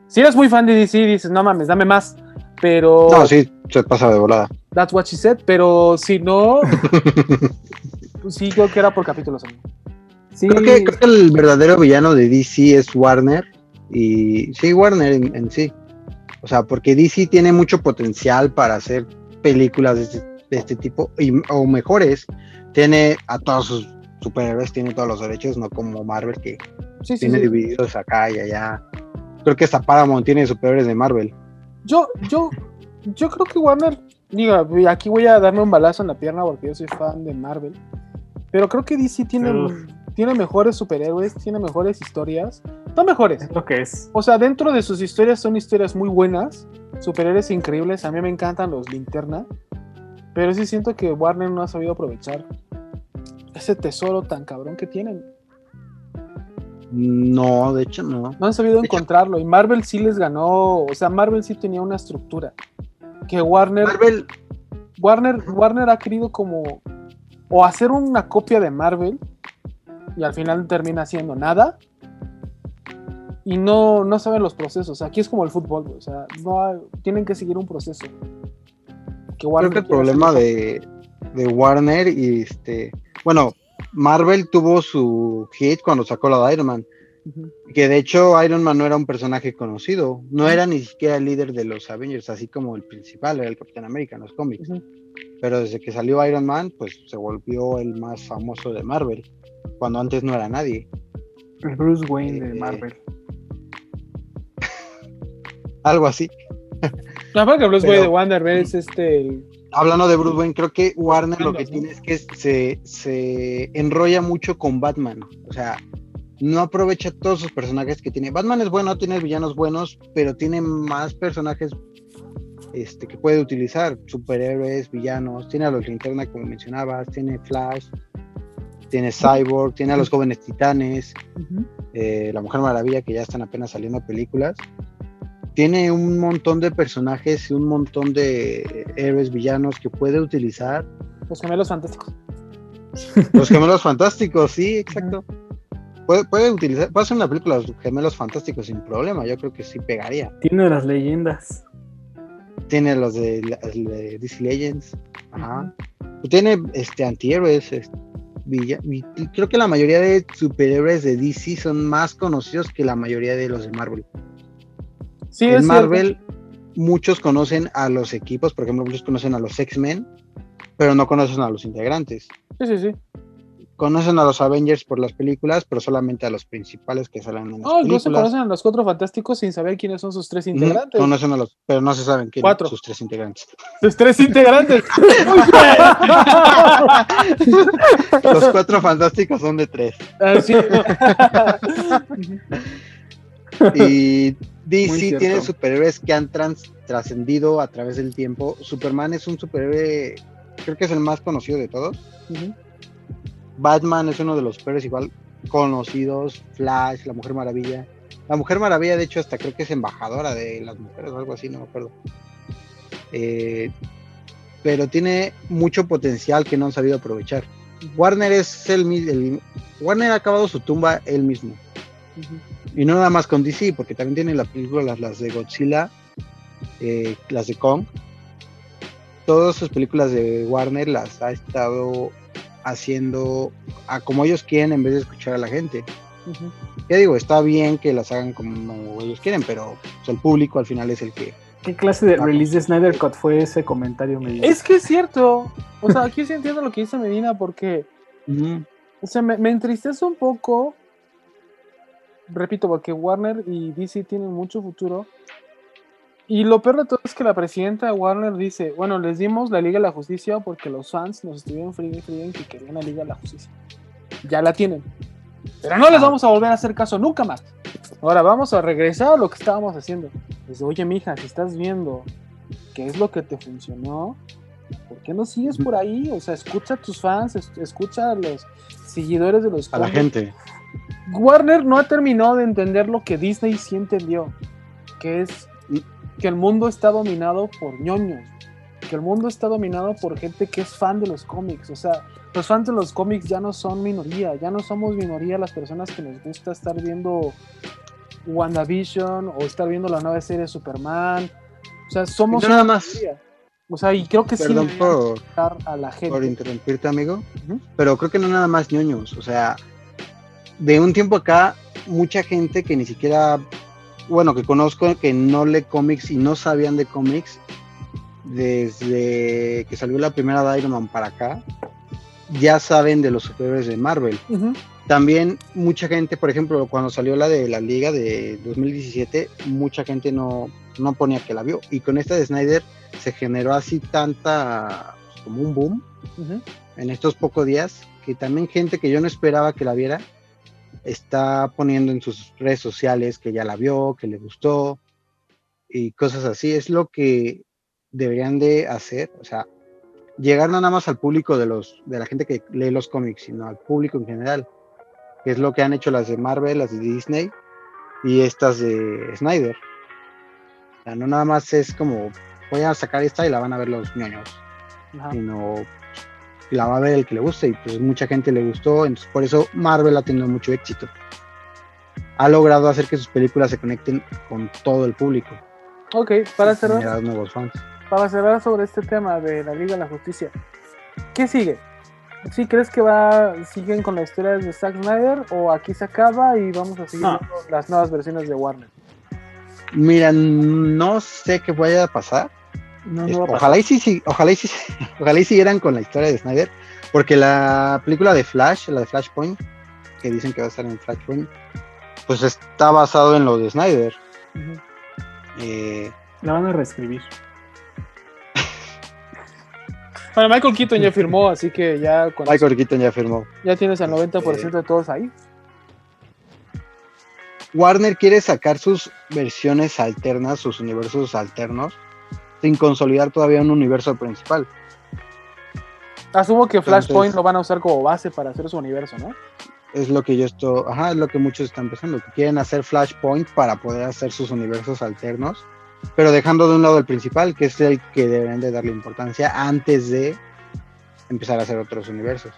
Si eres muy fan de DC, dices, no mames, dame más. Pero. No, sí, se pasa de volada. That's what she said. Pero si no. sí, creo que era por capítulos. amigo. Sí, Creo que, creo que el verdadero villano de DC es Warner. Y sí, Warner en, en sí. O sea, porque DC tiene mucho potencial para hacer películas de este, de este tipo, y, o mejores. Tiene a todos sus superhéroes, tiene todos los derechos, no como Marvel que sí, tiene sí. divididos acá y allá. Creo que hasta Paramount tiene superhéroes de Marvel. Yo, yo, yo creo que Warner. Diga, aquí voy a darme un balazo en la pierna porque yo soy fan de Marvel. Pero creo que DC tiene, Uf. tiene mejores superhéroes, tiene mejores historias. No mejores, es lo que es. O sea, dentro de sus historias son historias muy buenas, superhéroes increíbles. A mí me encantan los linterna, pero sí siento que Warner no ha sabido aprovechar ese tesoro tan cabrón que tienen. No, de hecho no. No han sabido De hecho- encontrarlo y Marvel sí les ganó. O sea, Marvel sí tenía una estructura que Warner, Marvel, Warner, Warner ha querido como o hacer una copia de Marvel y al final termina siendo nada. Y no, no saben los procesos. Aquí es como el fútbol, o sea, no hay- tienen que seguir un proceso. Que creo que el problema hacer. de, de Warner y este, bueno, Marvel tuvo su hit cuando sacó la de Iron Man, que de hecho Iron Man no era un personaje conocido, no era ni siquiera el líder de los Avengers, así como el principal, era el Capitán América en los cómics, pero desde que salió Iron Man, pues se volvió el más famoso de Marvel, cuando antes no era nadie. El Bruce Wayne de Eh, Marvel. Algo así. No, porque Bruce Pero- Wayne de Warner es este. el- Hablando de Bruce Wayne, creo que Warner lo que tiene es que se, se enrolla mucho con Batman. O sea, no aprovecha todos sus personajes que tiene. Batman es bueno, tiene villanos buenos, pero tiene más personajes este, que puede utilizar. Superhéroes, villanos. Tiene a los linterna, como mencionabas. Tiene Flash. Tiene Cyborg. Tiene a los jóvenes titanes. eh, la Mujer Maravilla, que ya están apenas saliendo películas. Tiene un montón de personajes y un montón de héroes villanos que puede utilizar Los gemelos fantásticos. Los gemelos fantásticos, sí, exacto. Puede, puede utilizar, puede hacer una película de los gemelos fantásticos sin problema, yo creo que sí pegaría. Tiene las leyendas. Tiene los de, de DC Legends, ajá. Tiene este antihéroes, este, villa- creo que la mayoría de superhéroes de DC son más conocidos que la mayoría de los de Marvel. Sí, en es Marvel, muchos conocen a los equipos, por ejemplo, muchos conocen a los X-Men, pero no conocen a los integrantes. Sí, sí, sí. Conocen a los Avengers por las películas, pero solamente a los principales que salen en las No, incluso películas. conocen a los cuatro fantásticos sin saber quiénes son sus tres integrantes. Conocen a los, pero no se saben quiénes son sus tres integrantes. Sus tres integrantes. Los cuatro fantásticos son de tres. Ah, sí. Y DC tiene superhéroes que han trascendido a través del tiempo. Superman es un superhéroe, creo que es el más conocido de todos. Batman es uno de los superhéroes igual conocidos. Flash, la Mujer Maravilla. La Mujer Maravilla, de hecho, hasta creo que es embajadora de las mujeres o algo así, no me acuerdo. Eh, pero tiene mucho potencial que no han sabido aprovechar. Warner es el, el- Warner ha acabado su tumba él mismo. Ujú. Y no nada más con DC, porque también tiene las películas, las, las de Godzilla, eh, las de Kong. Todas sus películas de Warner las ha estado haciendo a como ellos quieren en vez de escuchar a la gente. Ya digo, está bien que las hagan como ellos quieren, pero pues, el público al final es el que... ¿Qué clase de release de Snyder Cut fue ese comentario? Me dice? Es que es cierto. O sea, aquí sí entiendo lo que dice Medina porque, o sea, me, me entristece un poco. Repito, porque Warner y DC tienen mucho futuro. Y lo peor de todo es que la presidenta de Warner dice, bueno, les dimos la Liga de la Justicia porque los fans nos estuvieron fríen y que querían la Liga de la Justicia. Ya la tienen. Pero no les Ah. vamos a volver a hacer caso nunca más. Ahora vamos a regresar a lo que estábamos haciendo. Dice, oye, mija, si estás viendo qué es lo que te funcionó, ¿por qué no sigues por ahí? O sea, escucha a tus fans, es- escucha a los seguidores de los A la gente. Warner no ha terminado de entender lo que Disney sí entendió, que es que el mundo está dominado por ñoños, que el mundo está dominado por gente que es fan de los cómics, o sea, los fans de los cómics ya no son minoría, ya no somos minoría las personas que nos gusta estar viendo WandaVision o estar viendo la nueva serie de Superman, o sea, somos No nada más. minoría. O sea, y creo que sí Perdón deberían por, escuchar a la gente. por interrumpirte, amigo. Pero creo que no nada más ñoños. O sea, de un tiempo acá, mucha gente que ni siquiera, bueno, que conozco, que no lee cómics y no sabían de cómics, desde que salió la primera de Iron Man para acá, ya saben de los superhéroes de Marvel. También mucha gente, por ejemplo, cuando salió la de la Liga de 2017, mucha gente no, no ponía que la vio. Y con esta de Snyder se generó así tanta, pues, como un boom en estos pocos días, que también gente que yo no esperaba que la viera, está poniendo en sus redes sociales que ya la vio, que le gustó y cosas así. Es lo que deberían de hacer, o sea, llegar no nada más al público de los de la gente que lee los cómics, sino al público en general, que es lo que han hecho las de Marvel, las de Disney y estas de Snyder. O sea, no nada más es como voy a sacar esta y la van a ver los ñoños Ajá. sino la va a ver el que le guste y pues mucha gente le gustó, entonces por eso Marvel ha tenido mucho éxito. Ha logrado hacer que sus películas se conecten con todo el público. Ok, para cerrar, generar nuevos fans. para cerrar sobre este tema de la Liga de la Justicia, ¿qué sigue? ¿Sí crees que va siguen con la historia de Zack Snyder o aquí se acaba y vamos a seguir No. las nuevas versiones de Warner? Mira, no sé qué vaya a pasar. No, Es- no va a pasar. ojalá y sí, sí, ojalá y sí, ojalá y siguieran con la historia de Snyder, porque la película de Flash, la de Flashpoint, que dicen que va a estar en Flashpoint, pues está basado en lo de Snyder. Eh, La van a reescribir. Bueno, Michael Keaton ya firmó, así que ya, con eso Michael Keaton ya firmó. ya tienes al 90% de todos ahí. Warner quiere sacar sus versiones alternas, sus universos alternos, sin consolidar todavía un universo principal. Asumo que Flashpoint Entonces- lo van a usar como base para hacer su universo, ¿no? Es lo que yo estoy, ajá, es lo que muchos están pensando, que quieren hacer Flashpoint para poder hacer sus universos alternos, pero dejando de un lado el principal, que es el que deben de darle importancia antes de empezar a hacer otros universos.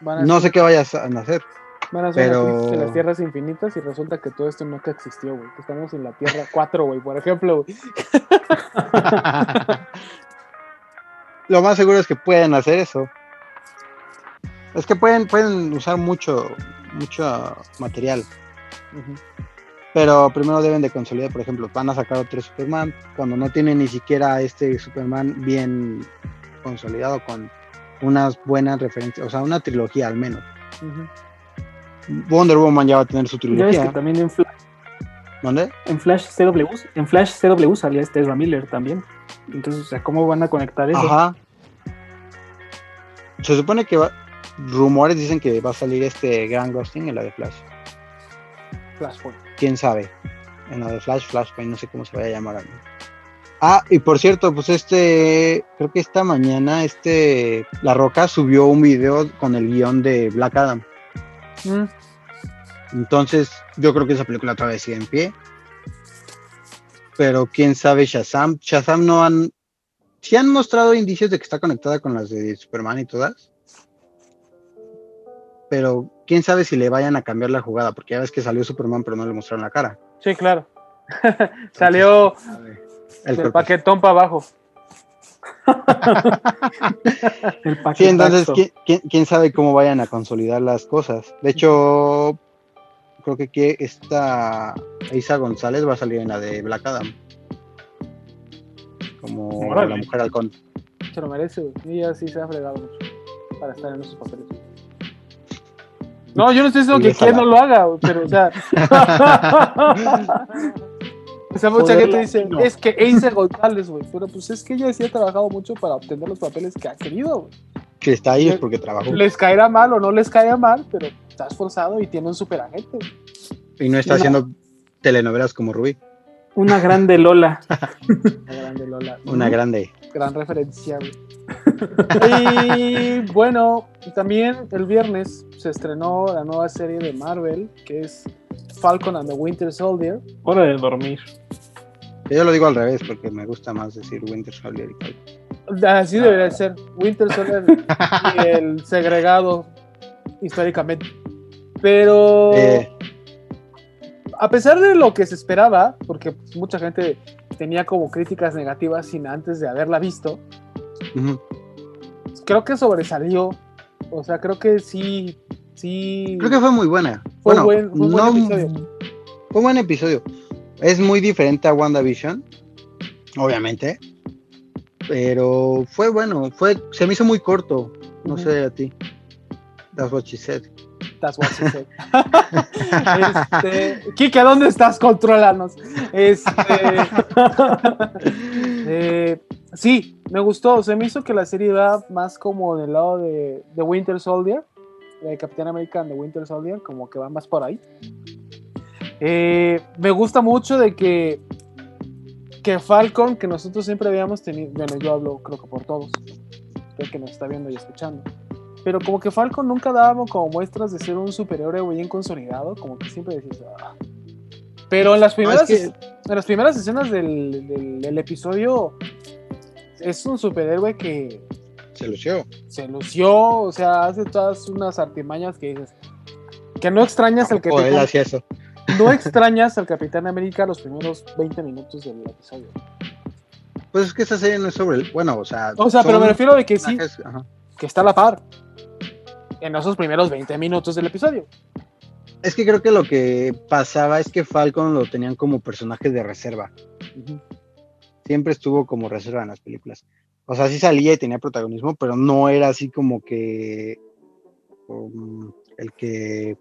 No sé qué vayas a hacer. Van a pero- de las tierras infinitas y resulta que todo esto nunca existió, güey. Que estamos en la Tierra 4, güey, por ejemplo, güey. Lo más seguro es que pueden hacer eso. Es que pueden, pueden usar mucho, mucho material. Pero primero deben de consolidar, por ejemplo, van a sacar otro Superman cuando no tienen ni siquiera este Superman bien consolidado con unas buenas referencias, o sea, una trilogía al menos. Wonder Woman ya va a tener su Ya ves trilogía. que también en Flash, ¿Dónde? en Flash CW, en Flash CW salía este Ezra Miller también. Entonces, o sea, ¿cómo van a conectar eso? Ajá. Se supone que va, rumores dicen que va a salir este Gran Ghosting en la de Flash. Flashpoint. quién sabe. En la de Flash, Flashpoint, no sé cómo se vaya a llamar. aún. Ah, y por cierto, pues este, creo que esta mañana, este, La Roca subió un video con el guion de Black Adam. Mm, Entonces, yo creo que esa película otra vez sigue en pie. Pero quién sabe Shazam. Shazam no han, sí han mostrado indicios de que está conectada con las de Superman y todas. Pero quién sabe si le vayan a cambiar la jugada, porque ya ves que salió Superman, pero no le mostraron la cara. Sí, claro. Salió El el paquetón para abajo. El Sí, entonces, ¿quién, quién, quién sabe cómo vayan a consolidar las cosas? De hecho, creo que aquí esta Isa González va a salir en la de Black Adam. Como Órale. la mujer halcón. Se lo merece, güey. Y ella sí se ha fregado mucho para estar en esos papeles. No, yo no estoy diciendo que quien no lo haga, güey, pero o sea. o sea, mucha gente dice, latino. es que Eisa González, güey. Pero pues es que ella sí ha trabajado mucho para obtener los papeles que ha querido, güey. Que está ahí es porque trabajó. Les caerá mal o no les caerá mal, pero está esforzado y tiene un super agente. Y no está Una- haciendo telenovelas como Rubí. Una grande Lola. Una grande Lola. Una grande. Gran referencia, y bueno, también el viernes se estrenó la nueva serie de Marvel, que es Falcon and the Winter Soldier. Hora de dormir. Yo lo digo al revés porque me gusta más decir Winter Soldier y Falcon. Así debería ser. Winter Soldier y el segregado históricamente. Pero Eh, a pesar de lo que se esperaba, porque mucha gente tenía como críticas negativas sin antes de haberla visto, creo que sobresalió. O sea, creo que sí, sí. Creo que fue muy buena. Fue bueno, buen- fue un buen no- episodio. Fue un buen episodio. Es muy diferente a WandaVision, obviamente. Pero fue bueno. Fue, se me hizo muy corto. No sé a ti. That's what she said. That's what she said. este, Kike, ¿dónde estás? Controlanos. Este, eh, sí, me gustó. Se me hizo que la serie va más como del lado de, de Winter Soldier, de Capitán América de Winter Soldier, como que va más por ahí. Eh, me gusta mucho de que, que Falcon, que nosotros siempre habíamos tenido, bueno, yo hablo creo que por todos, creo que nos está viendo y escuchando. Pero como que Falcon nunca dábamos como muestras de ser un superhéroe bien consolidado, como que siempre decías, "Ah". Pero en las primeras, que- en las primeras escenas del, del- del episodio es un superhéroe que Se lució. se lució, o sea, hace todas unas artimañas que dices, que no extrañas al O él Capitán, hacía eso. No extrañas al Capitán América los primeros 20 minutos del episodio. Pues es que esa serie no es sobre el. Bueno, o sea. O sea, pero me refiero de que sí, ajá. que está a la par en esos primeros 20 minutos del episodio. Es que creo que lo que pasaba es que Falcon lo tenían como personaje de reserva. Siempre estuvo como reserva en las películas. O sea, sí salía y tenía protagonismo, pero no era así como que um, el que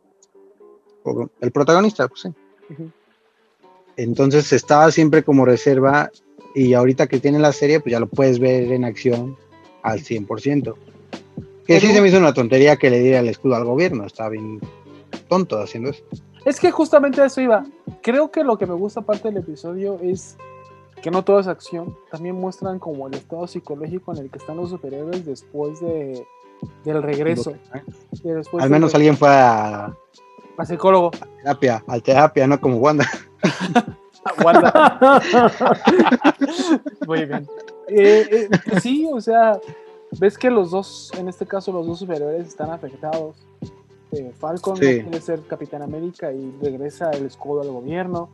el protagonista, pues sí. Entonces estaba siempre como reserva y ahorita que tiene la serie, pues ya lo puedes ver en acción al 100%. Que sí se me hizo una tontería que le diera el escudo al gobierno, está bien tonto haciendo eso. Es que justamente a eso iba. Creo que lo que me gusta aparte del episodio es que no todo es acción. También muestran como el estado psicológico en el que están los superhéroes después de, del regreso. después Al menos alguien fue a a psicólogo. terapia, al terapia, no como Wanda. Wanda. Muy bien. Eh, eh, pues sí, o sea, ves que los dos, en este caso los dos superiores están afectados. Eh, Falcon Sí. no quiere ser Capitán América y regresa el escudo al gobierno.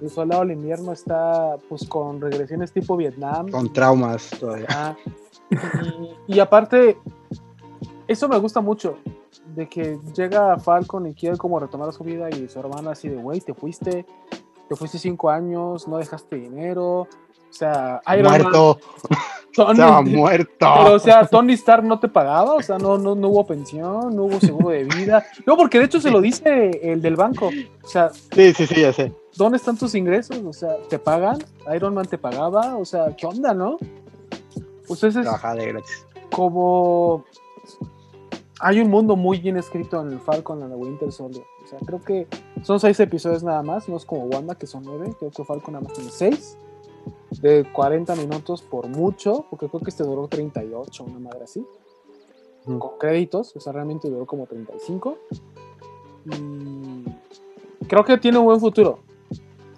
El soldado del invierno está pues con regresiones tipo Vietnam. Con traumas todavía. Ah, y, y aparte, eso me gusta mucho, de que llega Falcon y quiere como retomar su vida y su hermana así de, güey, te fuiste, te fuiste cinco años, no dejaste dinero, o sea, Iron Man- muerto, Tony- estaba muerto. pero, o sea, Tony Stark no te pagaba, o sea, no, no, no hubo pensión, no hubo seguro de vida. No, porque de hecho se lo dice el del banco. O sea, Sí, sí, sí, ya sé. ¿dónde están tus ingresos? O sea, ¿te pagan? ¿Iron Man te pagaba? O sea, ¿qué onda, no? Pues ese es Trabajaba de gratis. como... Hay un mundo muy bien escrito en el Falcon and the Winter Soldier. O sea, creo que son seis episodios nada más, no es como Wanda, que son nueve. Creo que Falcon nada más tiene seis. De 40 minutos por mucho, porque creo que este duró 38, una madre así. Con créditos, o sea, realmente duró como 35. Y creo que tiene un buen futuro.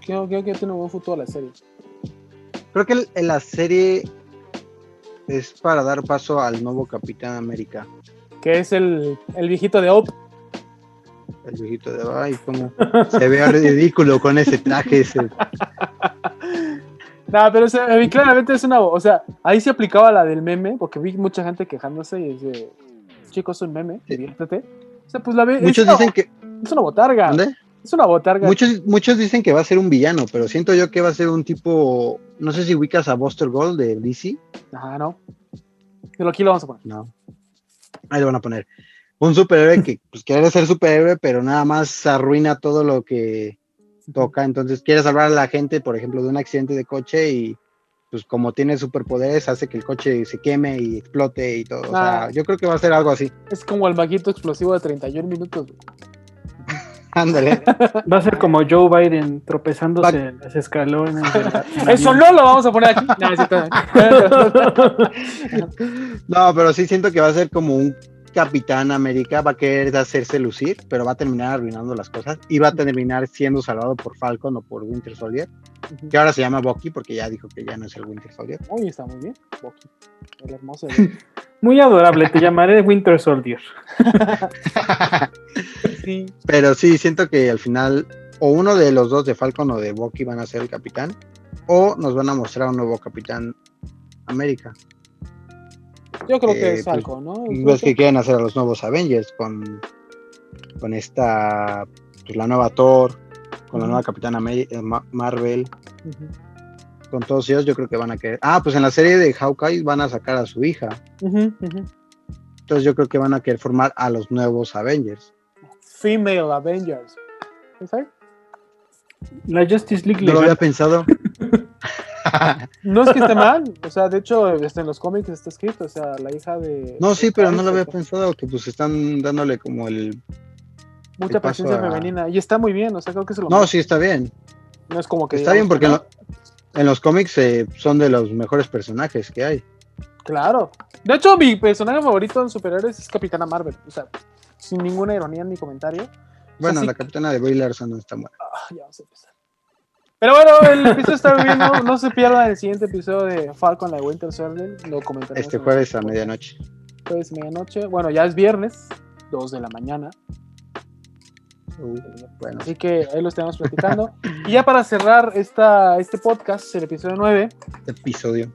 Creo, creo que tiene un buen futuro la serie. Creo que el- en la serie es para dar paso al nuevo Capitán América. Que es el, el viejito de Op. El viejito de ay, cómo se ve ridículo con ese traje ese. No, pero claramente es una. O sea, ahí se aplicaba la del meme, porque vi mucha gente quejándose y dice: Chicos, es un meme, diviértete. O sea, pues la ve. Muchos es, una, dicen que es una botarga. ¿dónde? Es una botarga. Muchos, muchos dicen que va a ser un villano, pero siento yo que va a ser un tipo, no sé si ubicas a Buster Gold de DC, Ajá, no. Pero aquí lo vamos a poner. no. Ahí lo van a poner. Un superhéroe que pues, quiere ser superhéroe, pero nada más arruina todo lo que toca. Entonces quiere salvar a la gente, por ejemplo, de un accidente de coche y pues como tiene superpoderes hace que el coche se queme y explote y todo. O sea, Ah. yo creo que va a ser algo así. Es como el maguito explosivo de 31 minutos. güey. Ándale. Va a ser como Joe Biden tropezándose en los escalones. la- Eso no lo vamos a poner aquí. No, pero sí siento que va a ser como un Capitán América, va a querer hacerse lucir, pero va a terminar arruinando las cosas y va a terminar siendo salvado por Falcon o por Winter Soldier, que ahora se llama Bucky porque ya dijo que ya no es el Winter Soldier. Uy, está muy bien. Bucky. El hermoso. de- Muy adorable, te llamaré Winter Soldier. Sí. pero sí, siento que al final o uno de los dos de Falcon o de Bucky van a ser el capitán o nos van a mostrar un nuevo Capitán América. Yo creo que Eh, es pues, algo, ¿no? Ves que quieren hacer a los nuevos Avengers con, con esta, pues la nueva Thor, con la nueva Capitana eh, Ma- Marvel, con todos ellos yo creo que van a querer. Ah, pues en la serie de Hawkeye van a sacar a su hija. Entonces yo creo que van a querer formar a los nuevos Avengers. Female Avengers. ¿Sí? La Justice League No lo legal. había pensado. No es que esté mal, o sea, de hecho, este, en los cómics está escrito, o sea, la hija de. No, sí, pero no lo había pensado, que pues están dándole como el... Mucha el presencia a- femenina, y está muy bien, o sea, creo que se lo No, sí, está bien. No es como que. Está bien porque que en, no. lo- en los cómics eh, son de los mejores personajes que hay. Claro. De hecho, mi personaje favorito en superhéroes es Capitana Marvel, o sea, sin ninguna ironía en mi comentario. Bueno, la capitana de Brie Larson no está buena. Ah, ya vamos a empezar. Pero bueno, el episodio está bien, no, se pierdan el siguiente episodio de Falcon la Winter Soldier, lo comentaremos. Este jueves a medianoche. Jueves medianoche, bueno, ya es viernes, 2 de la mañana. Uh, bueno, Así que ahí lo estamos platicando. y ya para cerrar esta, este podcast, el episodio 9, episodio.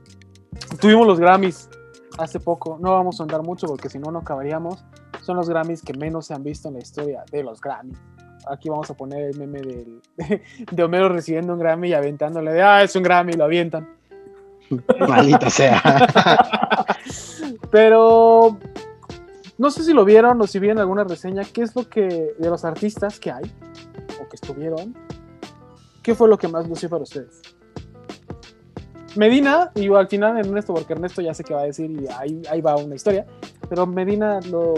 tuvimos los Grammys hace poco. No vamos a andar mucho porque si no, no acabaríamos. Son los Grammys que menos se han visto en la historia de los Grammys. Aquí vamos a poner el meme del, de Homero recibiendo un Grammy y aventándole de, ah, es un Grammy, lo avientan. Maldita sea. Pero no sé si lo vieron o si vieron alguna reseña. ¿Qué es lo que de los artistas que hay o que estuvieron? ¿Qué fue lo que más lució para ustedes? Medina, y al final Ernesto, porque Ernesto ya sé qué va a decir y ahí, ahí va una historia. Pero Medina, lo,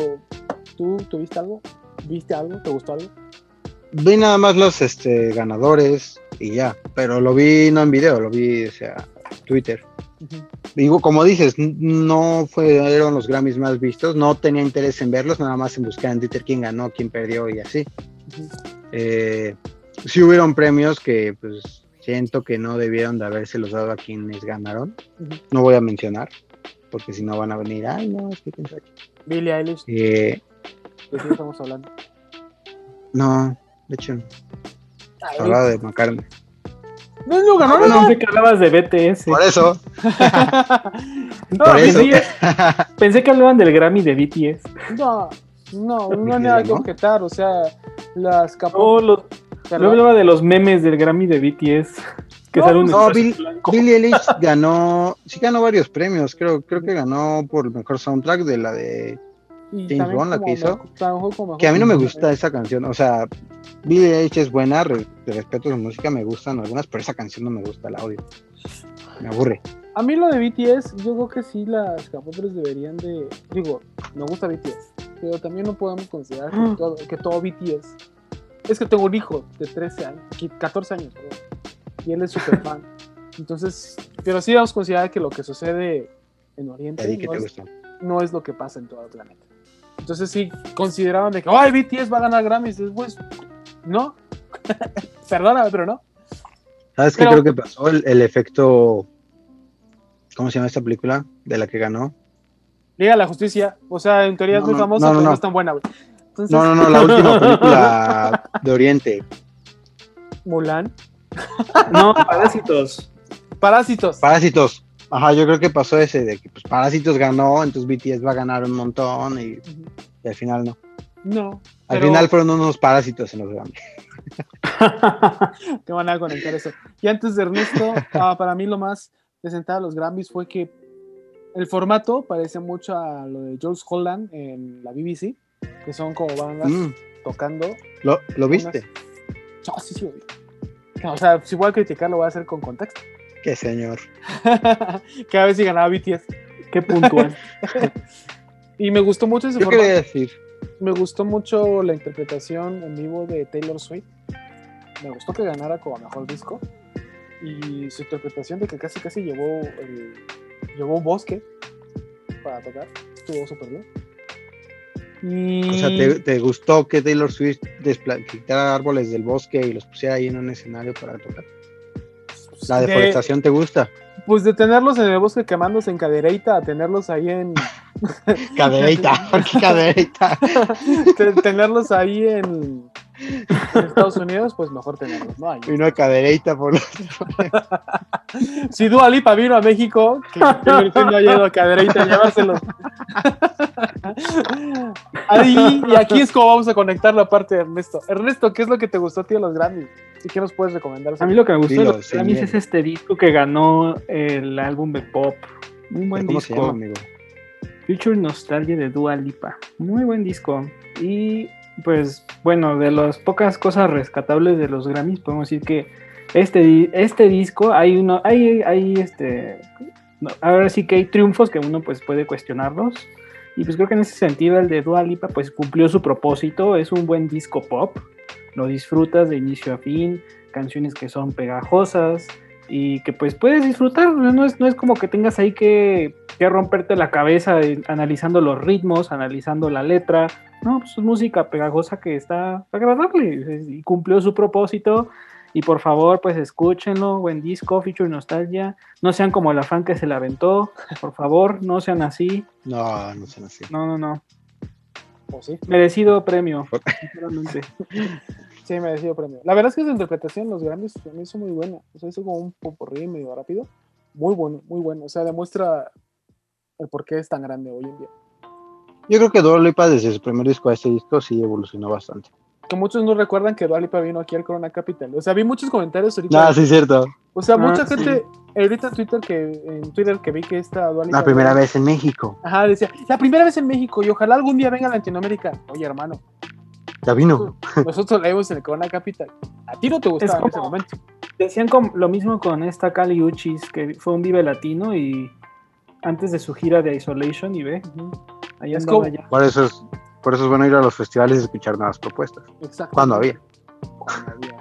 ¿tú tuviste algo? ¿Viste algo? ¿Te gustó algo? Vi nada más los este, ganadores y ya. Pero lo vi no en video, lo vi o sea, Twitter. Digo, como dices, no fueron los Grammys más vistos, no tenía interés en verlos, nada más en buscar en Twitter quién ganó, quién perdió y así. Ujú. Eh, sí hubieron premios que pues siento que no debieron de haberse los dado a quienes ganaron. No voy a mencionar. porque si no van a venir, ay, no, es que quién sabe. Billie Eilish, Eh, ¿de qué estamos hablando? no, de hecho, no. Hablaba de McCartney. No, no ganó No, pensé que hablabas de BTS. Por eso, No, por eso. pensé, pensé que hablaban del Grammy de BTS. no, no, no hay nada que ¿no? objetar. O sea, las capó. los- yo hablaba de los memes del Grammy de BTS. Que No, un no, Bill-. Billie Eilish ganó, sí ganó varios premios, creo, creo que ganó por el mejor soundtrack de la de James Bond, la que hizo. mejor- que a mí no me gusta esa canción, o sea, Billie Eilish es buena, re- de respeto a su música, me gustan algunas, pero esa canción no me gusta, la odio. Me aburre. A mí lo de BTS, yo creo que sí las capopres deberían de. Digo, me gusta BTS, pero también no podemos considerar que, Mm. todo, que todo BTS. Es que tengo un hijo de 13 años, qui- 14 años, perdón, y él es súper fan. Entonces, pero sí vamos a considerar que lo que sucede en Oriente no te es, no es lo que pasa en todo el planeta. Entonces sí consideraban de que, ay, BTS va a ganar Grammys. Pues, no. Perdóname, pero no. ¿Sabes qué creo que pasó? El, el efecto, ¿cómo se llama esta película? De la que ganó. Liga de la Justicia, o sea, en teoría es No, muy no, famosa, no, no, pero no no. es tan buena, güey. Entonces, No, no, no, la última película de Oriente. Mulan. No, Parásitos. Parásitos. Parásitos. Ajá, yo creo que pasó ese de que pues, Parásitos ganó, entonces BTS va a ganar un montón y, y al final no. No. Al pero final fueron unos parásitos en los Grammy. Te van a conectar eso. Y antes de Ernesto, ah, para mí lo más presentado a los Grammys fue que el formato parece mucho a lo de George Holland en la BBC, que son como bandas Mm, tocando. ¿Lo, ¿Lo viste? Ah, sí, sí, lo vi. O sea, si voy a criticar, lo voy a hacer con contexto. Qué señor. que a ver si ganaba BTS. Qué puntual. Y me gustó mucho ese Yo formato. quería decir, Me gustó mucho la interpretación en vivo de Taylor Swift. Me gustó que ganara como mejor disco. Y su interpretación de que casi casi llevó, el- llevó un bosque para tocar. Estuvo súper bien. Y... o sea, ¿te, te gustó que Taylor Swift quitara árboles del bosque y los pusiera ahí en un escenario para tocar? ¿La de- deforestación te gusta? Pues de tenerlos en el bosque quemándose en cadereita a tenerlos ahí en... Cadereita, ¿por qué cadereita? te- tenerlos ahí en, en Estados Unidos, pues mejor tenerlos, ¿no? Ahí. Vino a cadereita por los... Si Dua Lipa vino a México, que no ha llegado a Cadereita a llevárselos. Ahí, y aquí es como vamos a conectar la parte de Ernesto. Ernesto, ¿qué es lo que te gustó a ti de los Grammys? ¿Y qué nos puedes recomendar? A mí lo que me gustó de los Grammys es este disco que ganó el álbum de pop. Un buen ¿Cómo se llama, disco. amigo? Future Nostalgia de Dua Lipa. Muy buen disco. Y pues bueno, de las pocas cosas rescatables de los Grammys, podemos decir que este, este disco hay uno, hay, hay este, ahora sí que hay triunfos que uno pues puede cuestionarlos. Y pues creo que en ese sentido el de Dua Lipa pues cumplió su propósito, es un buen disco pop, lo disfrutas de inicio a fin, canciones que son pegajosas y que pues puedes disfrutar, no es, no es como que tengas ahí que, que romperte la cabeza analizando los ritmos, analizando la letra, no, pues es música pegajosa que está agradable y cumplió su propósito. Y por favor, pues escúchenlo, buen disco, Feature Nostalgia. No sean como la fan que se la aventó, por favor, no sean así. No, no son así. No, no, no. ¿O sí? Merecido premio, sinceramente. Sí, merecido premio. La verdad es que su interpretación los para mí hizo muy buena. O sea, hizo como un popurrí medio rápido. Muy bueno, muy bueno. O sea, demuestra el por qué es tan grande hoy en día. Yo creo que Dua Lipa desde su primer disco a este disco sí evolucionó bastante. Que muchos no recuerdan que Dua Lipa vino aquí al Corona Capital. O sea, vi muchos comentarios ahorita. Ah, sí, cierto. O sea, Ah, mucha sí. gente, ahorita en Twitter que, en Twitter que vi que esta Dua Lipa La primera vino- vez en México. Ajá, decía, la primera vez en México y ojalá algún día venga a Latinoamérica. Oye, hermano, Ya vino. nosotros la vimos en el Corona Capital. A ti no te gustaba Es en ese como- momento. Decían com- lo mismo con esta Cali Uchis, que fue un Vive Latino y antes de su gira de Isolation y ve, Ujú, ahí Es como- ya. Por eso es, por eso es bueno ir a los festivales y escuchar nuevas propuestas. Exacto. Cuando había. Cuando había.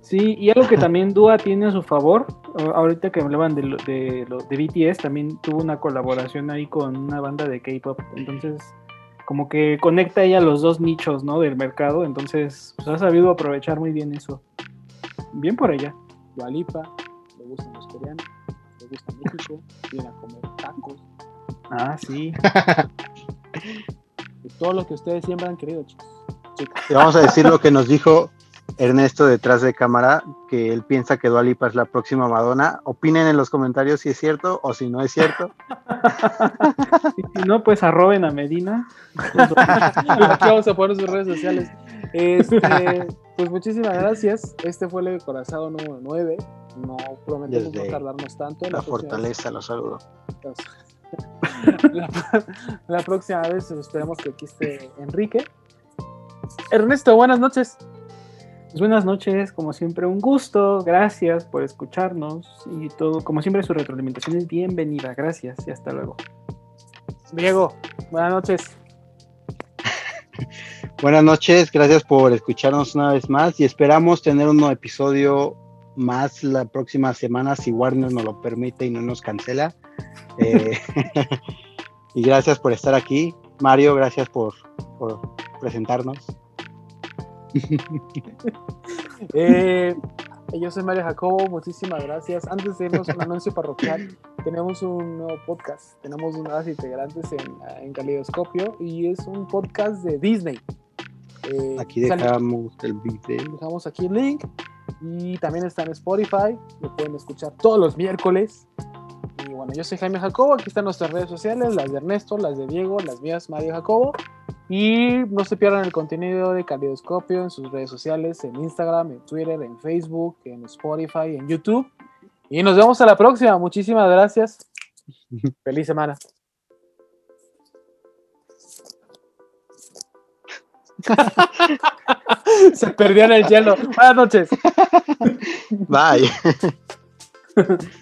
Sí, y algo que también Dua tiene a su favor, ahorita que hablaban de, lo- de, lo- de BTS, también tuvo una colaboración ahí con una banda de K-pop, entonces como que conecta ella los dos nichos, ¿no? Del mercado, entonces pues, ha sabido aprovechar muy bien eso. Bien por ella. Dua Lipa, le gustan los coreanos, le gusta México, vienen a comer tacos, Ah, sí. y todo lo que ustedes siempre han querido, chicos. Chicas. Y vamos a decir lo que nos dijo Ernesto detrás de cámara, que él piensa que Dua Lipa es la próxima Madonna. Opinen en los comentarios si es cierto o si no es cierto. Y si no, pues arroben a Medina. Aquí vamos a poner sus redes sociales. Este, pues muchísimas gracias. Este fue el Corazado número 9. No prometemos Desde no tardarnos tanto. La fortaleza, los saludo. la próxima vez esperemos que aquí esté Enrique. Ernesto, buenas noches. Pues buenas noches, como siempre, un gusto. Gracias por escucharnos y todo. Como siempre, su retroalimentación es bienvenida. Gracias y hasta luego. Diego, buenas noches. Buenas noches, gracias por escucharnos una vez más y esperamos tener un nuevo episodio más la próxima semana si Warner nos lo permite y no nos cancela. Eh, y gracias por estar aquí. Mario, gracias por, por presentarnos. Eh, yo soy Mario Jacobo, muchísimas gracias. Antes de irnos, un anuncio parroquial. Tenemos un nuevo podcast. Tenemos nuevas integrantes en, en Calidoscopio y es un podcast de Disney. Eh, Aquí sale- dejamos el video. dejamos aquí el link y también está en Spotify. Lo pueden escuchar todos los miércoles. Y bueno, yo soy Jaime Jacobo. Aquí están nuestras redes sociales: las de Ernesto, las de Diego, las mías, Mario Jacobo. Y no se pierdan el contenido de Calidoscopio en sus redes sociales: en Instagram, en Twitter, en Facebook, en Spotify, en YouTube. Y nos vemos a la próxima. Muchísimas gracias. Feliz semana. Se perdió en el hielo. Buenas noches. Bye.